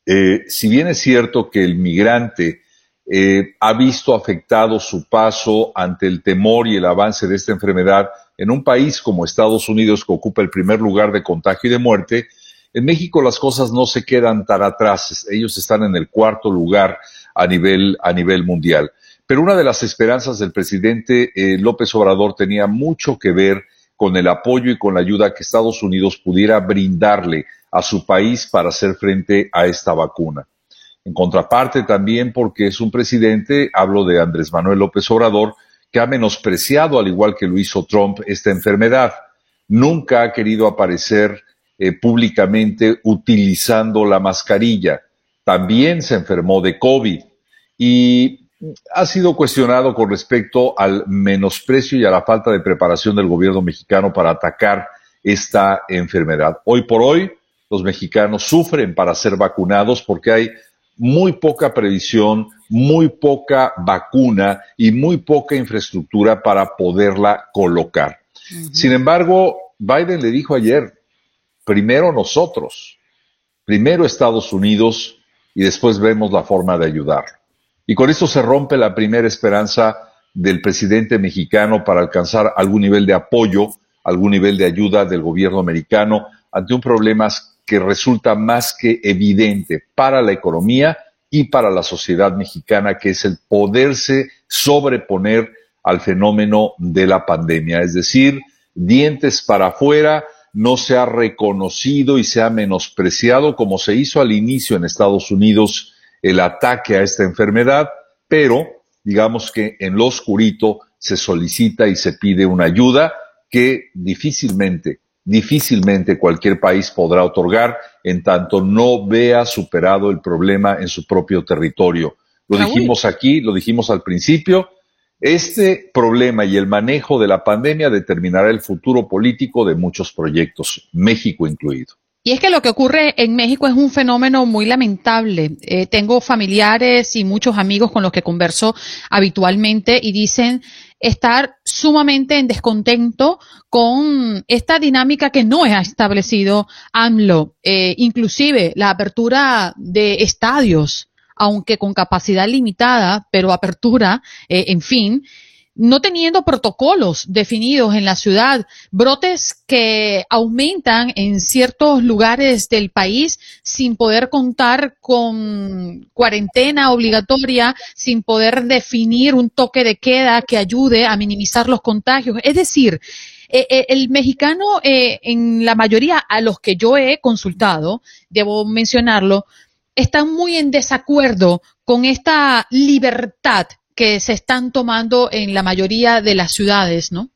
eh, si bien es cierto que el migrante eh, ha visto afectado su paso ante el temor y el avance de esta enfermedad en un país como Estados Unidos, que ocupa el primer lugar de contagio y de muerte, en México las cosas no se quedan tan atrás. Ellos están en el cuarto lugar a nivel, a nivel mundial. Pero una de las esperanzas del presidente eh, López Obrador tenía mucho que ver con el apoyo y con la ayuda que Estados Unidos pudiera brindarle a su país para hacer frente a esta vacuna. En contraparte también porque es un presidente, hablo de Andrés Manuel López Obrador, que ha menospreciado, al igual que lo hizo Trump, esta enfermedad. Nunca ha querido aparecer eh, públicamente utilizando la mascarilla. También se enfermó de COVID y ha sido cuestionado con respecto al menosprecio y a la falta de preparación del gobierno mexicano para atacar esta enfermedad. Hoy por hoy, los mexicanos sufren para ser vacunados porque hay muy poca previsión, muy poca vacuna y muy poca infraestructura para poderla colocar. Sin embargo, Biden le dijo ayer, primero nosotros, primero Estados Unidos y después vemos la forma de ayudar. Y con esto se rompe la primera esperanza del presidente mexicano para alcanzar algún nivel de apoyo, algún nivel de ayuda del gobierno americano ante un problema que resulta más que evidente para la economía y para la sociedad mexicana, que es el poderse sobreponer al fenómeno de la pandemia. Es decir, dientes para afuera, no se ha reconocido y se ha menospreciado como se hizo al inicio en Estados Unidos el ataque a esta enfermedad, pero digamos que en lo oscurito se solicita y se pide una ayuda que difícilmente, difícilmente cualquier país podrá otorgar en tanto no vea superado el problema en su propio territorio. Lo dijimos aquí, lo dijimos al principio, este problema y el manejo de la pandemia determinará el futuro político de muchos proyectos, México incluido. Y es que lo que ocurre en México es un fenómeno muy lamentable. Eh, tengo familiares y muchos amigos con los que converso habitualmente y dicen estar sumamente en descontento con esta dinámica que no ha establecido AMLO, eh, inclusive la apertura de estadios, aunque con capacidad limitada, pero apertura, eh, en fin, no teniendo protocolos definidos en la ciudad, brotes que aumentan en ciertos lugares del país sin poder contar con cuarentena obligatoria, sin poder definir un toque de queda que ayude a minimizar los contagios. Es decir, eh, eh, el mexicano, eh, en la mayoría a los que yo he consultado, debo mencionarlo, están muy en desacuerdo con esta libertad que se están tomando en la mayoría de las ciudades, ¿no?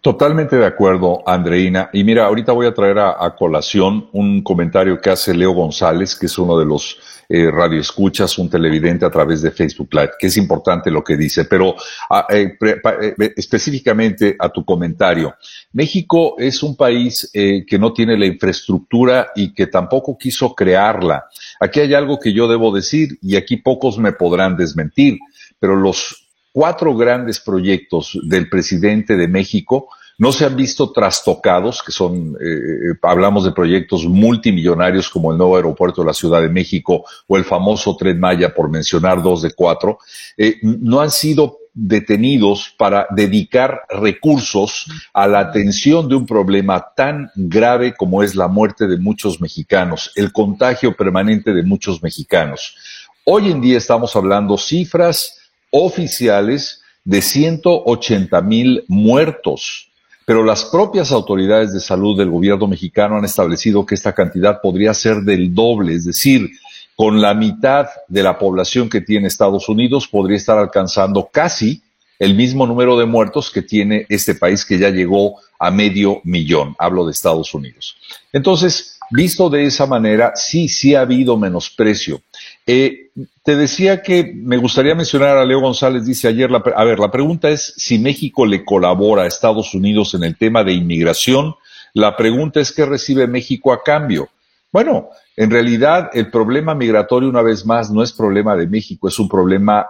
Totalmente de acuerdo, Andreina. Y mira, ahorita voy a traer a, colación un comentario que hace Leo González, que es uno de los eh, radioescuchas, un televidente a través de Facebook Live, que es importante lo que dice. Pero ah, eh, eh, específicamente a tu comentario, México es un país que no tiene la infraestructura y que tampoco quiso crearla. Aquí hay algo que yo debo decir y aquí pocos me podrán desmentir, pero los cuatro grandes proyectos del presidente de México no se han visto trastocados, que son, eh, hablamos de proyectos multimillonarios como el nuevo aeropuerto de la Ciudad de México o el famoso Tren Maya, por mencionar dos de cuatro, eh, no han sido detenidos para dedicar recursos a la atención de un problema tan grave como es la muerte de muchos mexicanos, el contagio permanente de muchos mexicanos. Hoy en día estamos hablando cifras oficiales de 180 mil muertos. Pero las propias autoridades de salud del gobierno mexicano han establecido que esta cantidad podría ser del doble, es decir, con la mitad de la población que tiene Estados Unidos podría estar alcanzando casi el mismo número de muertos que tiene este país que ya llegó a medio millón. Hablo de Estados Unidos. Entonces, visto de esa manera, sí, sí ha habido menosprecio. Eh, te decía que me gustaría mencionar a Leo González, dice ayer, la, a ver, la pregunta es si México le colabora a Estados Unidos en el tema de inmigración. La pregunta es qué recibe México a cambio. Bueno, en realidad el problema migratorio, una vez más, no es problema de México, es un problema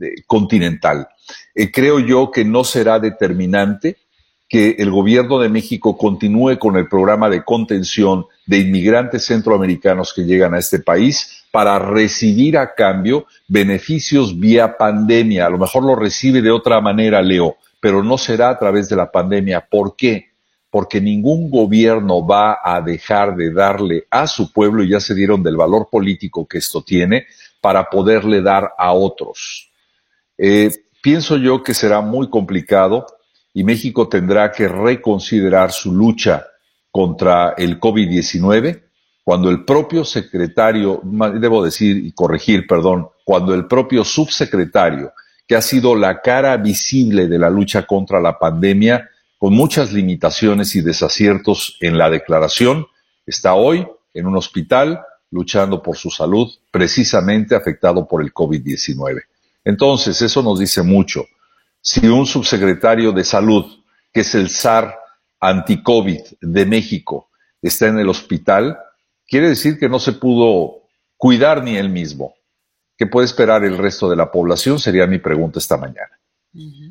eh, continental. Eh, creo yo que no será determinante que el gobierno de México continúe con el programa de contención de inmigrantes centroamericanos que llegan a este país para recibir a cambio beneficios vía pandemia. A lo mejor lo recibe de otra manera, Leo, pero no será a través de la pandemia. ¿Por qué? Porque ningún gobierno va a dejar de darle a su pueblo, y ya se dieron del valor político que esto tiene, para poderle dar a otros. Eh, pienso yo que será muy complicado y México tendrá que reconsiderar su lucha contra el COVID-19 cuando el propio secretario, debo decir y corregir, perdón, cuando el propio subsecretario, que ha sido la cara visible de la lucha contra la pandemia, con muchas limitaciones y desaciertos en la declaración, está hoy en un hospital luchando por su salud, precisamente afectado por el COVID-19. Entonces, eso nos dice mucho si un subsecretario de salud, que es el SAR anti-COVID de México, está en el hospital, quiere decir que no se pudo cuidar ni él mismo. ¿Qué puede esperar el resto de la población? Sería mi pregunta esta mañana.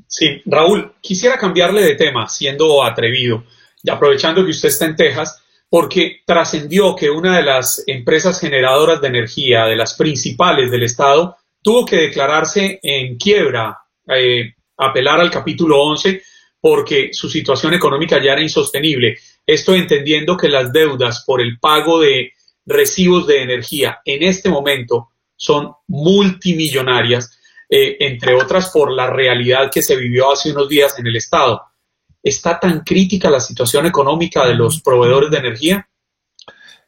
Sí, Raúl, quisiera cambiarle de tema, siendo atrevido, y aprovechando que usted está en Texas, porque trascendió que una de las empresas generadoras de energía, de las principales del Estado, tuvo que declararse en quiebra eh, apelar al capítulo 11 porque su situación económica ya era insostenible. Esto entendiendo que las deudas por el pago de recibos de energía en este momento son multimillonarias, eh, entre otras por la realidad que se vivió hace unos días en el Estado. ¿Está tan crítica la situación económica de los proveedores de energía?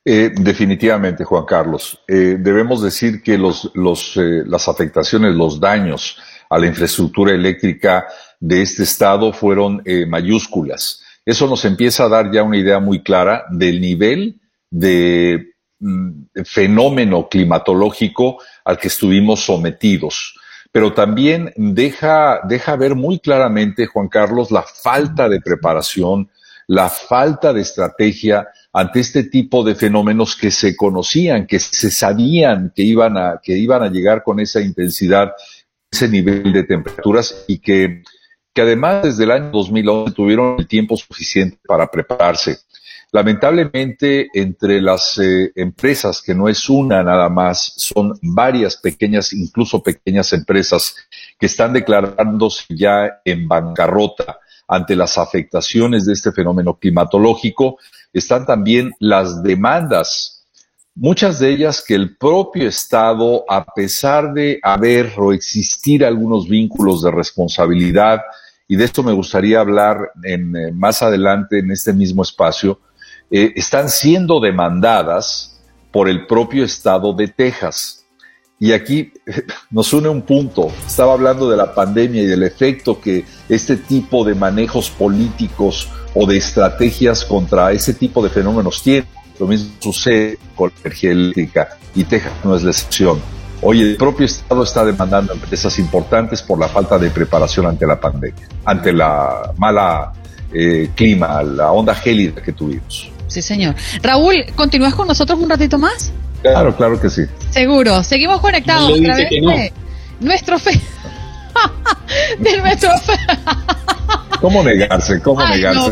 Eh, definitivamente, Juan Carlos. Eh, debemos decir que los, los, las afectaciones, los daños a la infraestructura eléctrica de este estado fueron eh, mayúsculas. Eso nos empieza a dar ya una idea muy clara del nivel de mm, fenómeno climatológico al que estuvimos sometidos. Pero también deja, deja ver muy claramente, Juan Carlos, la falta de preparación, la falta de estrategia ante este tipo de fenómenos que se conocían, que se sabían que iban a, que iban a llegar con esa intensidad ese nivel de temperaturas y que, que además desde el año 2011 tuvieron el tiempo suficiente para prepararse. Lamentablemente, entre las eh, empresas, que no es una nada más, son varias pequeñas, incluso pequeñas empresas que están declarándose ya en bancarrota ante las afectaciones de este fenómeno climatológico, están también las demandas muchas de ellas que el propio Estado, a pesar de haber o existir algunos vínculos de responsabilidad, y de esto me gustaría hablar en, eh, más adelante en este mismo espacio, eh, están siendo demandadas por el propio Estado de Texas. Y aquí nos une un punto. Estaba hablando de la pandemia y del efecto que este tipo de manejos políticos o de estrategias contra ese tipo de fenómenos tiene. Lo mismo sucede con la energía eléctrica y Texas no es la excepción. Hoy el propio Estado está demandando empresas importantes por la falta de preparación ante la pandemia, ante la mala eh, clima, la onda gélida que tuvimos. Sí, señor. Raúl, ¿continúas con nosotros un ratito más? Claro, claro que sí. Seguro. Seguimos conectados a través de nuestro fe. De nuestro. ¿Cómo negarse? ¿Cómo negarse,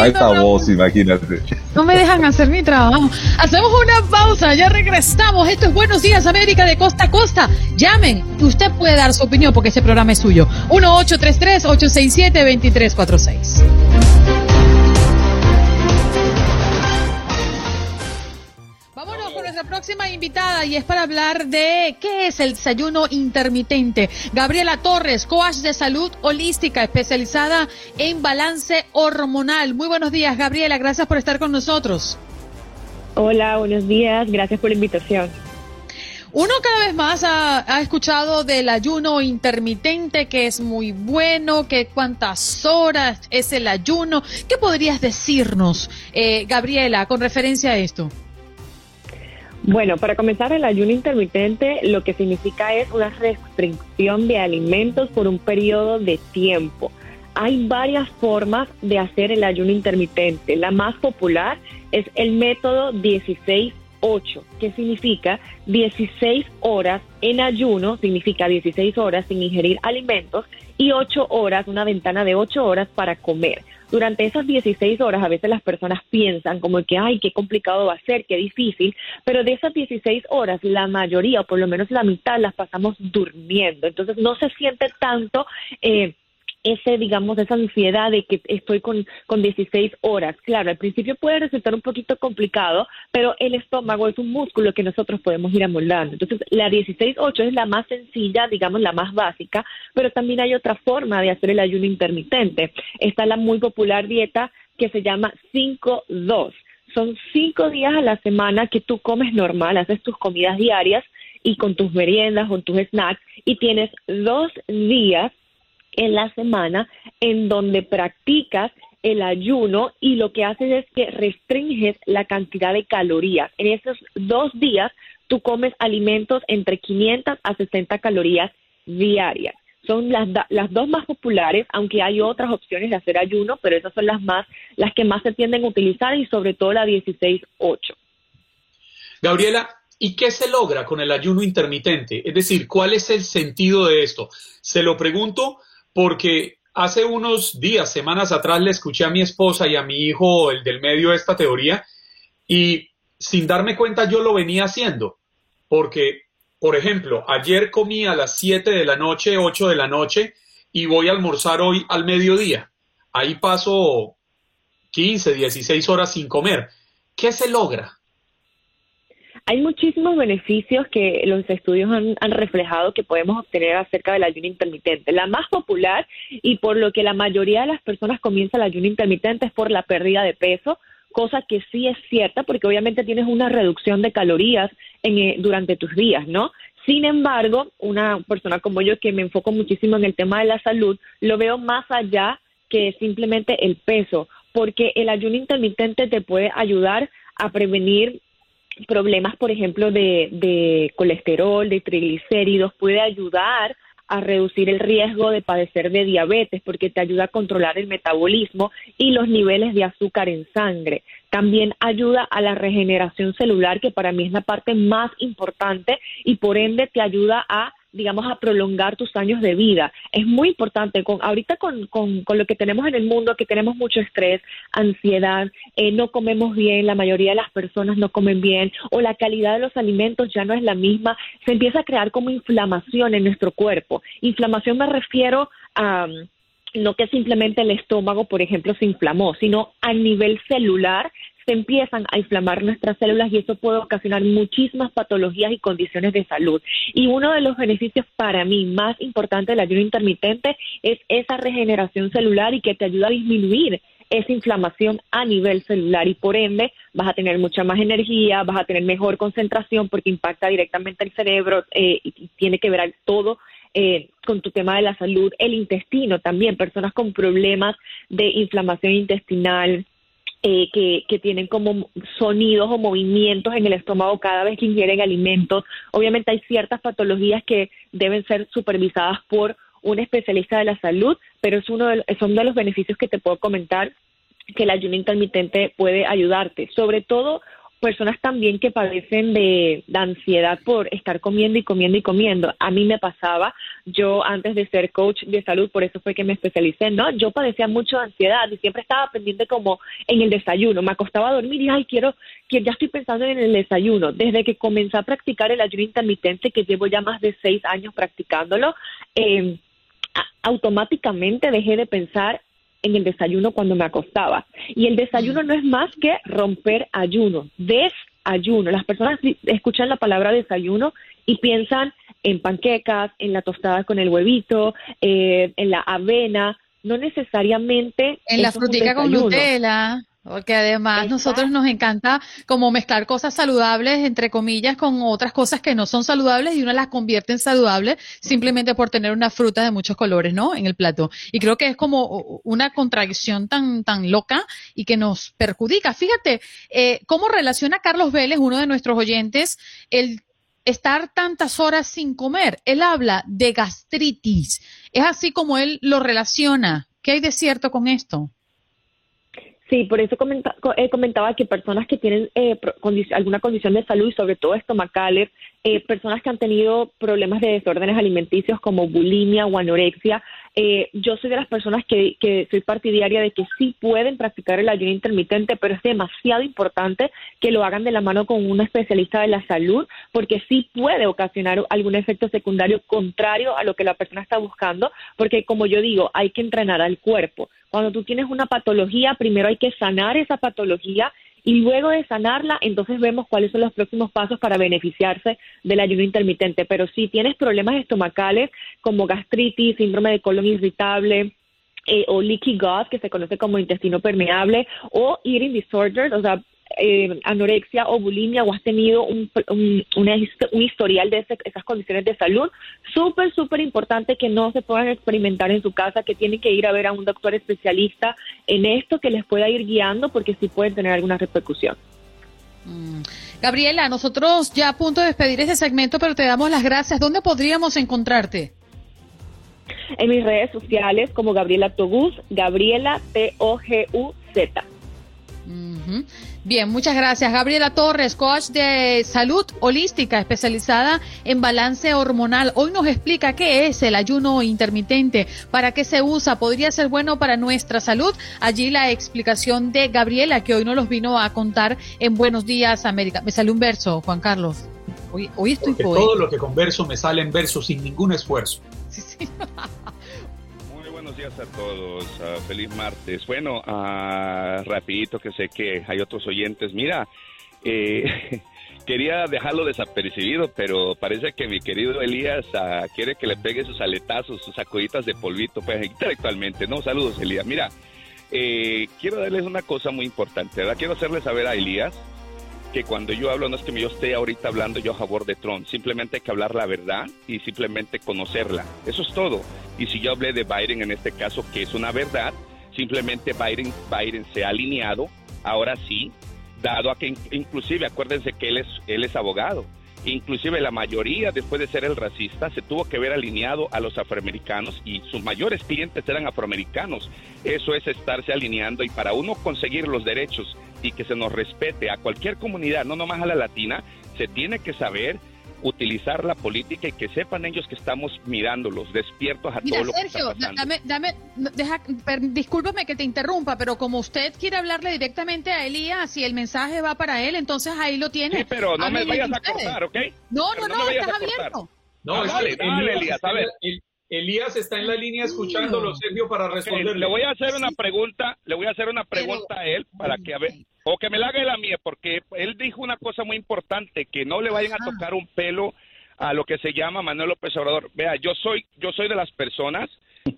A esta voz, imagínate. No me dejan hacer mi trabajo. Hacemos una pausa, ya regresamos. Esto es Buenos Días América de costa a costa. Llamen, usted puede dar su opinión porque este programa es suyo. 1-833-867-2346. Próxima invitada y es para hablar de qué es el desayuno intermitente. Gabriela Torres, coach de salud holística especializada en balance hormonal. Muy buenos días, Gabriela. Gracias por estar con nosotros. Hola, buenos días. Gracias por la invitación. Uno cada vez más ha, escuchado del ayuno intermitente, que es muy bueno, que cuántas horas es el ayuno. ¿Qué podrías decirnos, eh, Gabriela, con referencia a esto? Bueno, para comenzar, el ayuno intermitente lo que significa es una restricción de alimentos por un periodo de tiempo. Hay varias formas de hacer el ayuno intermitente. La más popular es el método 16-8, que significa 16 horas en ayuno, significa 16 horas sin ingerir alimentos y 8 horas, una ventana de 8 horas para comer durante esas 16 horas a veces las personas piensan como que, ay, qué complicado va a ser, qué difícil, pero de esas 16 horas la mayoría, o por lo menos la mitad, las pasamos durmiendo. Entonces no se siente tanto... Eh, ese, digamos, esa ansiedad de que estoy con, con 16 horas. Claro, al principio puede resultar un poquito complicado, pero el estómago es un músculo que nosotros podemos ir amoldando. Entonces, la 16-8 es la más sencilla, digamos, la más básica, pero también hay otra forma de hacer el ayuno intermitente. Está la muy popular dieta que se llama 5-2. Son cinco días a la semana que tú comes normal, haces tus comidas diarias y con tus meriendas, con tus snacks, y tienes dos días en la semana en donde practicas el ayuno y lo que haces es que restringes la cantidad de calorías. En esos dos días tú comes alimentos entre 500 a 60 calorías diarias. Son las, las dos más populares, aunque hay otras opciones de hacer ayuno, pero esas son las más, las que más se tienden a utilizar y sobre todo la 16-8. Gabriela, ¿y qué se logra con el ayuno intermitente? Es decir, ¿cuál es el sentido de esto? Se lo pregunto porque hace unos días, semanas atrás, le escuché a mi esposa y a mi hijo, el del medio, esta teoría, y sin darme cuenta yo lo venía haciendo, porque, por ejemplo, ayer comí a las 7 de la noche, 8 de la noche, y voy a almorzar hoy al mediodía. Ahí paso 15, 16 horas sin comer. ¿Qué se logra? Hay muchísimos beneficios que los estudios han, reflejado que podemos obtener acerca del ayuno intermitente. La más popular y por lo que la mayoría de las personas comienza el ayuno intermitente es por la pérdida de peso, cosa que sí es cierta porque obviamente tienes una reducción de calorías eh, durante tus días, ¿no? Sin embargo, una persona como yo que me enfoco muchísimo en el tema de la salud, lo veo más allá que simplemente el peso, porque el ayuno intermitente te puede ayudar a prevenir problemas, por ejemplo, de, de colesterol, de triglicéridos, puede ayudar a reducir el riesgo de padecer de diabetes porque te ayuda a controlar el metabolismo y los niveles de azúcar en sangre. También ayuda a la regeneración celular, que para mí es la parte más importante y por ende te ayuda a digamos, a prolongar tus años de vida. Es muy importante, con, ahorita con, con, lo que tenemos en el mundo, que tenemos mucho estrés, ansiedad, eh, no comemos bien, la mayoría de las personas no comen bien, o la calidad de los alimentos ya no es la misma, se empieza a crear como inflamación en nuestro cuerpo. Inflamación me refiero a... no que simplemente el estómago, por ejemplo, se inflamó, sino a nivel celular se empiezan a inflamar nuestras células y eso puede ocasionar muchísimas patologías y condiciones de salud. Y uno de los beneficios para mí más importantes del ayuno intermitente es esa regeneración celular y que te ayuda a disminuir esa inflamación a nivel celular y por ende vas a tener mucha más energía, vas a tener mejor concentración porque impacta directamente el cerebro eh, y tiene que ver todo eh, con tu tema de la salud, el intestino también, personas con problemas de inflamación intestinal, eh, que, que, tienen como sonidos o movimientos en el estómago cada vez que ingieren alimentos. Obviamente hay ciertas patologías que deben ser supervisadas por un especialista de la salud, pero es uno de, de los beneficios que te puedo comentar que el ayuno intermitente puede ayudarte, sobre todo personas también que padecen de, ansiedad por estar comiendo y comiendo y comiendo. A mí me pasaba, yo antes de ser coach de salud, por eso fue que me especialicé, ¿no? Yo padecía mucho de ansiedad y siempre estaba pendiente como en el desayuno. Me acostaba a dormir y, ay, quiero, que ya estoy pensando en el desayuno. Desde que comencé a practicar el ayuno intermitente, que llevo ya más de seis años practicándolo, eh, automáticamente dejé de pensar en el desayuno cuando me acostaba. Y el desayuno no es más que romper ayuno, desayuno. Las personas escuchan la palabra desayuno y piensan en panquecas, en la tostada con el huevito, eh, en la avena, no necesariamente en la frutica con Nutella. Porque además nosotros nos encanta como mezclar cosas saludables, entre comillas, con otras cosas que no son saludables y una las convierte en saludables simplemente por tener una fruta de muchos colores, ¿no? En el plato. Y creo que es como una contradicción tan, tan loca y que nos perjudica. Fíjate, eh, cómo relaciona Carlos Vélez, uno de nuestros oyentes, el estar tantas horas sin comer. Él habla de gastritis. Es así como él lo relaciona. ¿Qué hay de cierto con esto? Sí, por eso eh, comentaba que personas que tienen eh, alguna condición de salud, sobre todo estomacales, eh, personas que han tenido problemas de desórdenes alimenticios como bulimia o anorexia, eh, yo soy de las personas que, que soy partidaria de que sí pueden practicar el ayuno intermitente, pero es demasiado importante que lo hagan de la mano con un especialista de la salud, porque sí puede ocasionar algún efecto secundario contrario a lo que la persona está buscando, porque como yo digo, hay que entrenar al cuerpo. Cuando tú tienes una patología, primero hay que sanar esa patología y luego de sanarla, entonces vemos cuáles son los próximos pasos para beneficiarse del ayuno intermitente. Pero si tienes problemas estomacales como gastritis, síndrome de colon irritable, eh, o leaky gut, que se conoce como intestino permeable, o eating disorders, o sea, eh, anorexia o bulimia o has tenido un, un, un historial de esas condiciones de salud, súper, súper importante que no se puedan experimentar en su casa, que tienen que ir a ver a un doctor especialista en esto que les pueda ir guiando porque sí pueden tener alguna repercusión. Mm. Gabriela, nosotros ya a punto de despedir este segmento, pero te damos las gracias. ¿Dónde podríamos encontrarte? En mis redes sociales como Gabriela Toguz, Gabriela T-O-G-U-Z. Bien, muchas gracias. Gabriela Torres, coach de salud holística especializada en balance hormonal. Hoy nos explica qué es el ayuno intermitente, para qué se usa, podría ser bueno para nuestra salud. Allí la explicación de Gabriela, que hoy nos los vino a contar en Buenos Días América. Me sale un verso, Juan Carlos. Hoy, hoy estoy Todo lo que converso me sale en verso sin ningún esfuerzo. Sí, sí. días a todos. Ah, feliz martes. Bueno, uh, rapidito que sé que hay otros oyentes. Mira, eh, quería dejarlo desapercibido, pero parece que mi querido Elías ah, quiere que le pegue sus aletazos, sus sacuditas de polvito, pues intelectualmente. No, saludos Elías. Mira, eh, quiero darles una cosa muy importante, ¿verdad? Quiero hacerle saber a Elías que cuando yo hablo no es que yo esté ahorita hablando yo a favor de Trump, simplemente hay que hablar la verdad y simplemente conocerla. Eso es todo. Y si yo hablé de Biden en este caso, que es una verdad, simplemente Biden, Biden se ha alineado, ahora sí, dado a que inclusive acuérdense que él es, él es abogado. Inclusive la mayoría, después de ser el racista, se tuvo que ver alineado a los afroamericanos y sus mayores clientes eran afroamericanos. Eso es estarse alineando y para uno conseguir los derechos y que se nos respete a cualquier comunidad, no nomás a la latina, se tiene que saber utilizar la política y que sepan ellos que estamos mirándolos, despiertos a todo lo que está pasando. Dame, dame, deja, discúlpame que te interrumpa, pero como usted quiere hablarle directamente a Elías y el mensaje va para él, entonces ahí lo tiene. Sí, pero no me vayas a cortar, ¿ok? No, no, no, estás abierto. No, dale, dale, Elías, a ver. Elías está en la línea escuchándolo, Sergio, para responderle. le voy a hacer una pregunta, le voy a hacer una pregunta a él para que a ver, o que me la haga la mía, porque él dijo una cosa muy importante, que no le vayan a tocar un pelo a lo que se llama Manuel López Obrador. Vea, yo soy, yo soy de las personas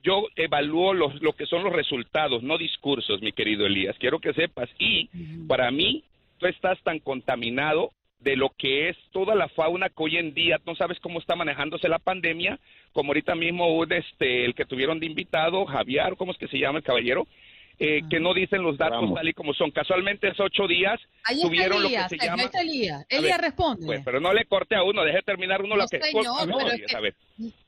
Yo evalúo los, lo que son los resultados, no discursos, mi querido Elías. Quiero que sepas. Y para mí, tú estás tan contaminado de lo que es toda la fauna que hoy en día no sabes cómo está manejándose la pandemia, como ahorita mismo este el que tuvieron de invitado, Javier, ¿cómo es que se llama el caballero? Eh, que no dicen los datos tal y como son. Casualmente esos ocho días tuvieron lo que se llama... Elías, Elías responde. Pues, pero no le corte a uno, deje terminar uno lo que...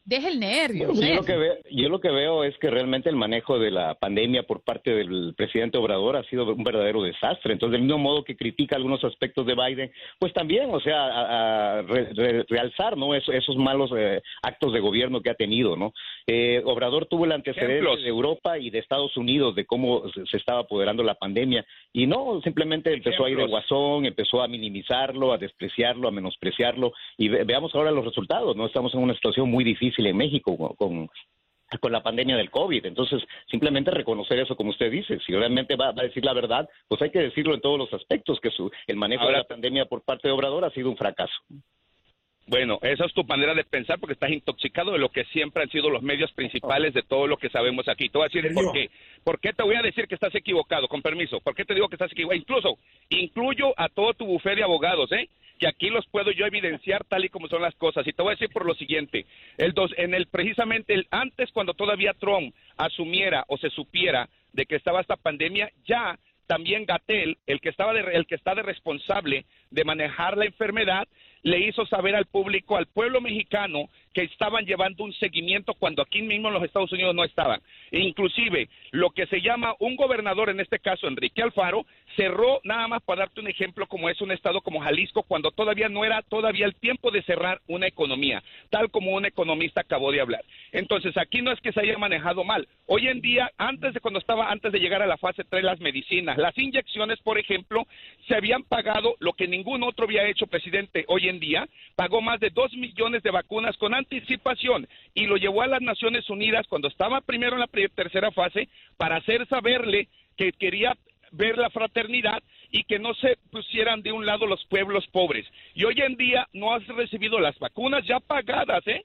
deje el nervio. yo, lo que veo, yo lo que veo es que realmente el manejo de la pandemia por parte del presidente Obrador ha sido un verdadero desastre. Entonces, del mismo modo que critica algunos aspectos de Biden, pues también, o sea, a, realzar ¿no? esos, malos eh, actos de gobierno que ha tenido. ¿no? Eh, Obrador tuvo el antecedente de Europa y de Estados Unidos de cómo se estaba apoderando la pandemia y no, simplemente empezó a ir de guasón, empezó a minimizarlo, a despreciarlo, a menospreciarlo y veamos ahora los resultados. No estamos en una situación muy difícil en México con, con la pandemia del COVID. Entonces, simplemente reconocer eso, como usted dice, si realmente va, a decir la verdad, pues hay que decirlo en todos los aspectos, que su, el manejo de la pandemia por parte de Obrador ha sido un fracaso. Bueno, esa es tu manera de pensar porque estás intoxicado de lo que siempre han sido los medios principales de todo lo que sabemos aquí. Te voy a decir por qué. ¿Por qué te voy a decir que estás equivocado? Con permiso. ¿Por qué te digo que estás equivocado? Incluso, incluyo a todo tu bufete de abogados, ¿eh? Que aquí los puedo yo evidenciar tal y como son las cosas. Y te voy a decir por lo siguiente, el dos, en el precisamente el, antes cuando todavía Trump asumiera o se supiera de que estaba esta pandemia, ya también Gatel, el que estaba de, el que está de responsable de manejar la enfermedad, le hizo saber al público, al pueblo mexicano, que estaban llevando un seguimiento cuando aquí mismo en los Estados Unidos no estaban. E inclusive, lo que se llama un gobernador, en este caso Enrique Alfaro, cerró, nada más para darte un ejemplo, como es un estado como Jalisco, cuando todavía no era todavía el tiempo de cerrar una economía, tal como un economista acabó de hablar. Entonces, aquí no es que se haya manejado mal. Hoy en día, antes de cuando estaba, antes de llegar a la fase 3, las medicinas, las inyecciones, por ejemplo, se habían pagado lo que ningún otro había hecho, presidente, hoy en día, pagó más de dos millones de vacunas con anticipación y lo llevó a las Naciones Unidas cuando estaba primero en la tercera fase para hacer saberle que quería ver la fraternidad y que no se pusieran de un lado los pueblos pobres. Y hoy en día no has recibido las vacunas ya pagadas, ¿eh?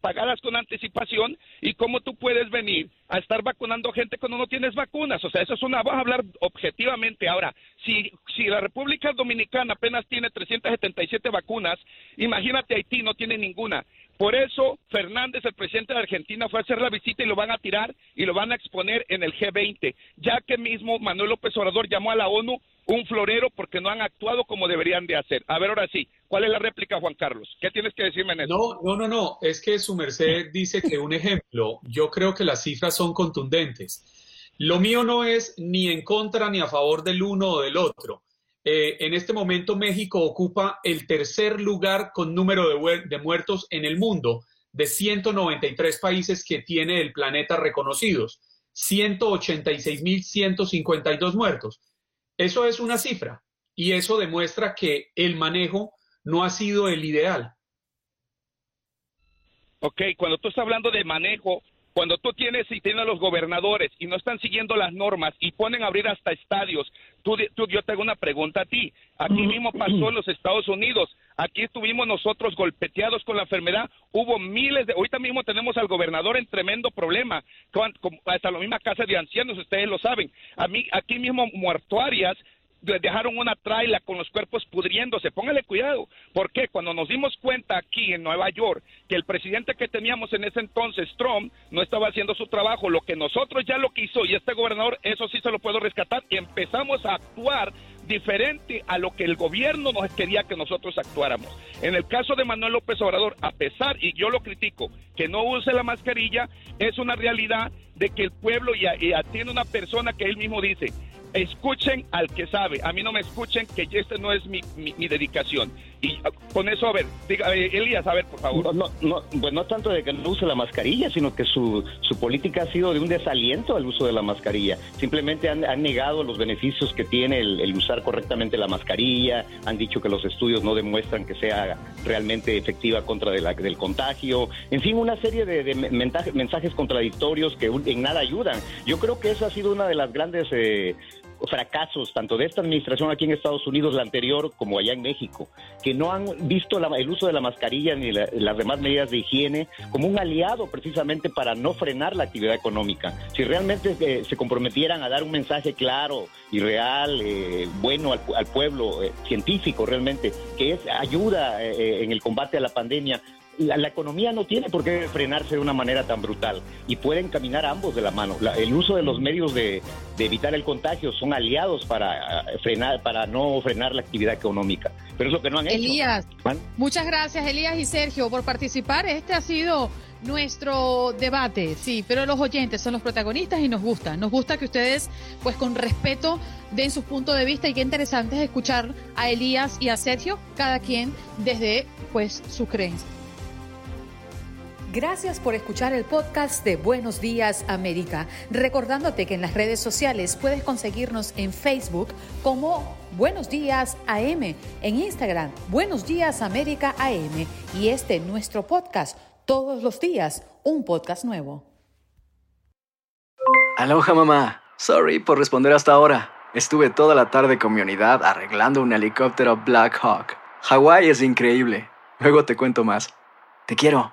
pagadas con anticipación y cómo tú puedes venir a estar vacunando gente cuando no tienes vacunas. O sea, eso es una, vamos a hablar objetivamente. Ahora, si, si la República Dominicana apenas tiene 377 vacunas, imagínate Haití no tiene ninguna. Por eso Fernández, el presidente de Argentina, fue a hacer la visita y lo van a tirar y lo van a exponer en el G20, ya que mismo Manuel López Obrador llamó a la ONU un florero porque no han actuado como deberían de hacer. A ver, ahora sí, ¿cuál es la réplica, Juan Carlos? ¿Qué tienes que decirme en? No, no, no, no, es que su merced dice que un ejemplo, yo creo que las cifras son contundentes. Lo mío no es ni en contra ni a favor del uno o del otro. Eh, en este momento México ocupa el tercer lugar con número de, de muertos en el mundo de 193 países que tiene el planeta reconocidos. 186.152 muertos. Eso es una cifra y eso demuestra que el manejo no ha sido el ideal. Ok, cuando tú estás hablando de manejo, cuando tú tienes y tienes a los gobernadores y no están siguiendo las normas y ponen a abrir hasta estadios, tú, yo te hago una pregunta a ti. Aquí mismo pasó en los Estados Unidos. Aquí estuvimos nosotros golpeteados con la enfermedad. Hubo miles de. Ahorita mismo tenemos al gobernador en tremendo problema. hasta la misma casa de ancianos, ustedes lo saben. A mí, aquí mismo muertuarias dejaron una traila con los cuerpos pudriéndose. Póngale cuidado. porque Cuando nos dimos cuenta aquí en Nueva York que el presidente que teníamos en ese entonces, Trump, no estaba haciendo su trabajo, lo que nosotros ya lo quiso y este gobernador, eso sí se lo puedo rescatar, empezamos a actuar diferente a lo que el gobierno nos quería que nosotros actuáramos. En el caso de Manuel López Obrador, a pesar, y yo lo critico, que no use la mascarilla, es una realidad de que el pueblo ya, ya tiene una persona que él mismo dice, escuchen al que sabe. A mí no me escuchen, que este no es mi, mi, dedicación. Y ah, con eso, a ver, diga, eh, Elías, a ver, por favor. No, no, pues no tanto de que no use la mascarilla, sino que su, su política ha sido de un desaliento al uso de la mascarilla. Simplemente han, han negado los beneficios que tiene el, usar correctamente la mascarilla, han dicho que los estudios no demuestran que sea realmente efectiva contra de la, del contagio. En fin, una serie de, mensajes, mensajes contradictorios que en nada ayudan. Yo creo que esa ha sido una de las grandes... Eh, fracasos tanto de esta administración aquí en Estados Unidos, la anterior, como allá en México, que no han visto el uso de la mascarilla ni las demás medidas de higiene como un aliado precisamente para no frenar la actividad económica. Si realmente eh, se comprometieran a dar un mensaje claro y real, eh, bueno al, pueblo, eh, científico realmente, que es ayuda en el combate a la pandemia, la, economía no tiene por qué frenarse de una manera tan brutal y pueden caminar ambos de la mano. el uso de los medios de, evitar el contagio son aliados para eh, frenar, para no frenar la actividad económica. Pero es lo que no han hecho. Elías, muchas gracias Elías y Sergio por participar. Este ha sido nuestro debate, sí, pero los oyentes son los protagonistas y nos gusta. Nos gusta que ustedes, pues con respeto, den sus puntos de vista y qué interesante es escuchar a Elías y a Sergio, cada quien desde pues su creencia. Gracias por escuchar el podcast de Buenos Días América. Recordándote que en las redes sociales puedes conseguirnos en Facebook como Buenos Días AM, en Instagram Buenos Días América AM y este nuestro podcast, todos los días, un podcast nuevo. Aloha mamá, sorry por responder hasta ahora. Estuve toda la tarde con mi unidad arreglando un helicóptero Black Hawk. Hawái es increíble. Luego te cuento más. Te quiero.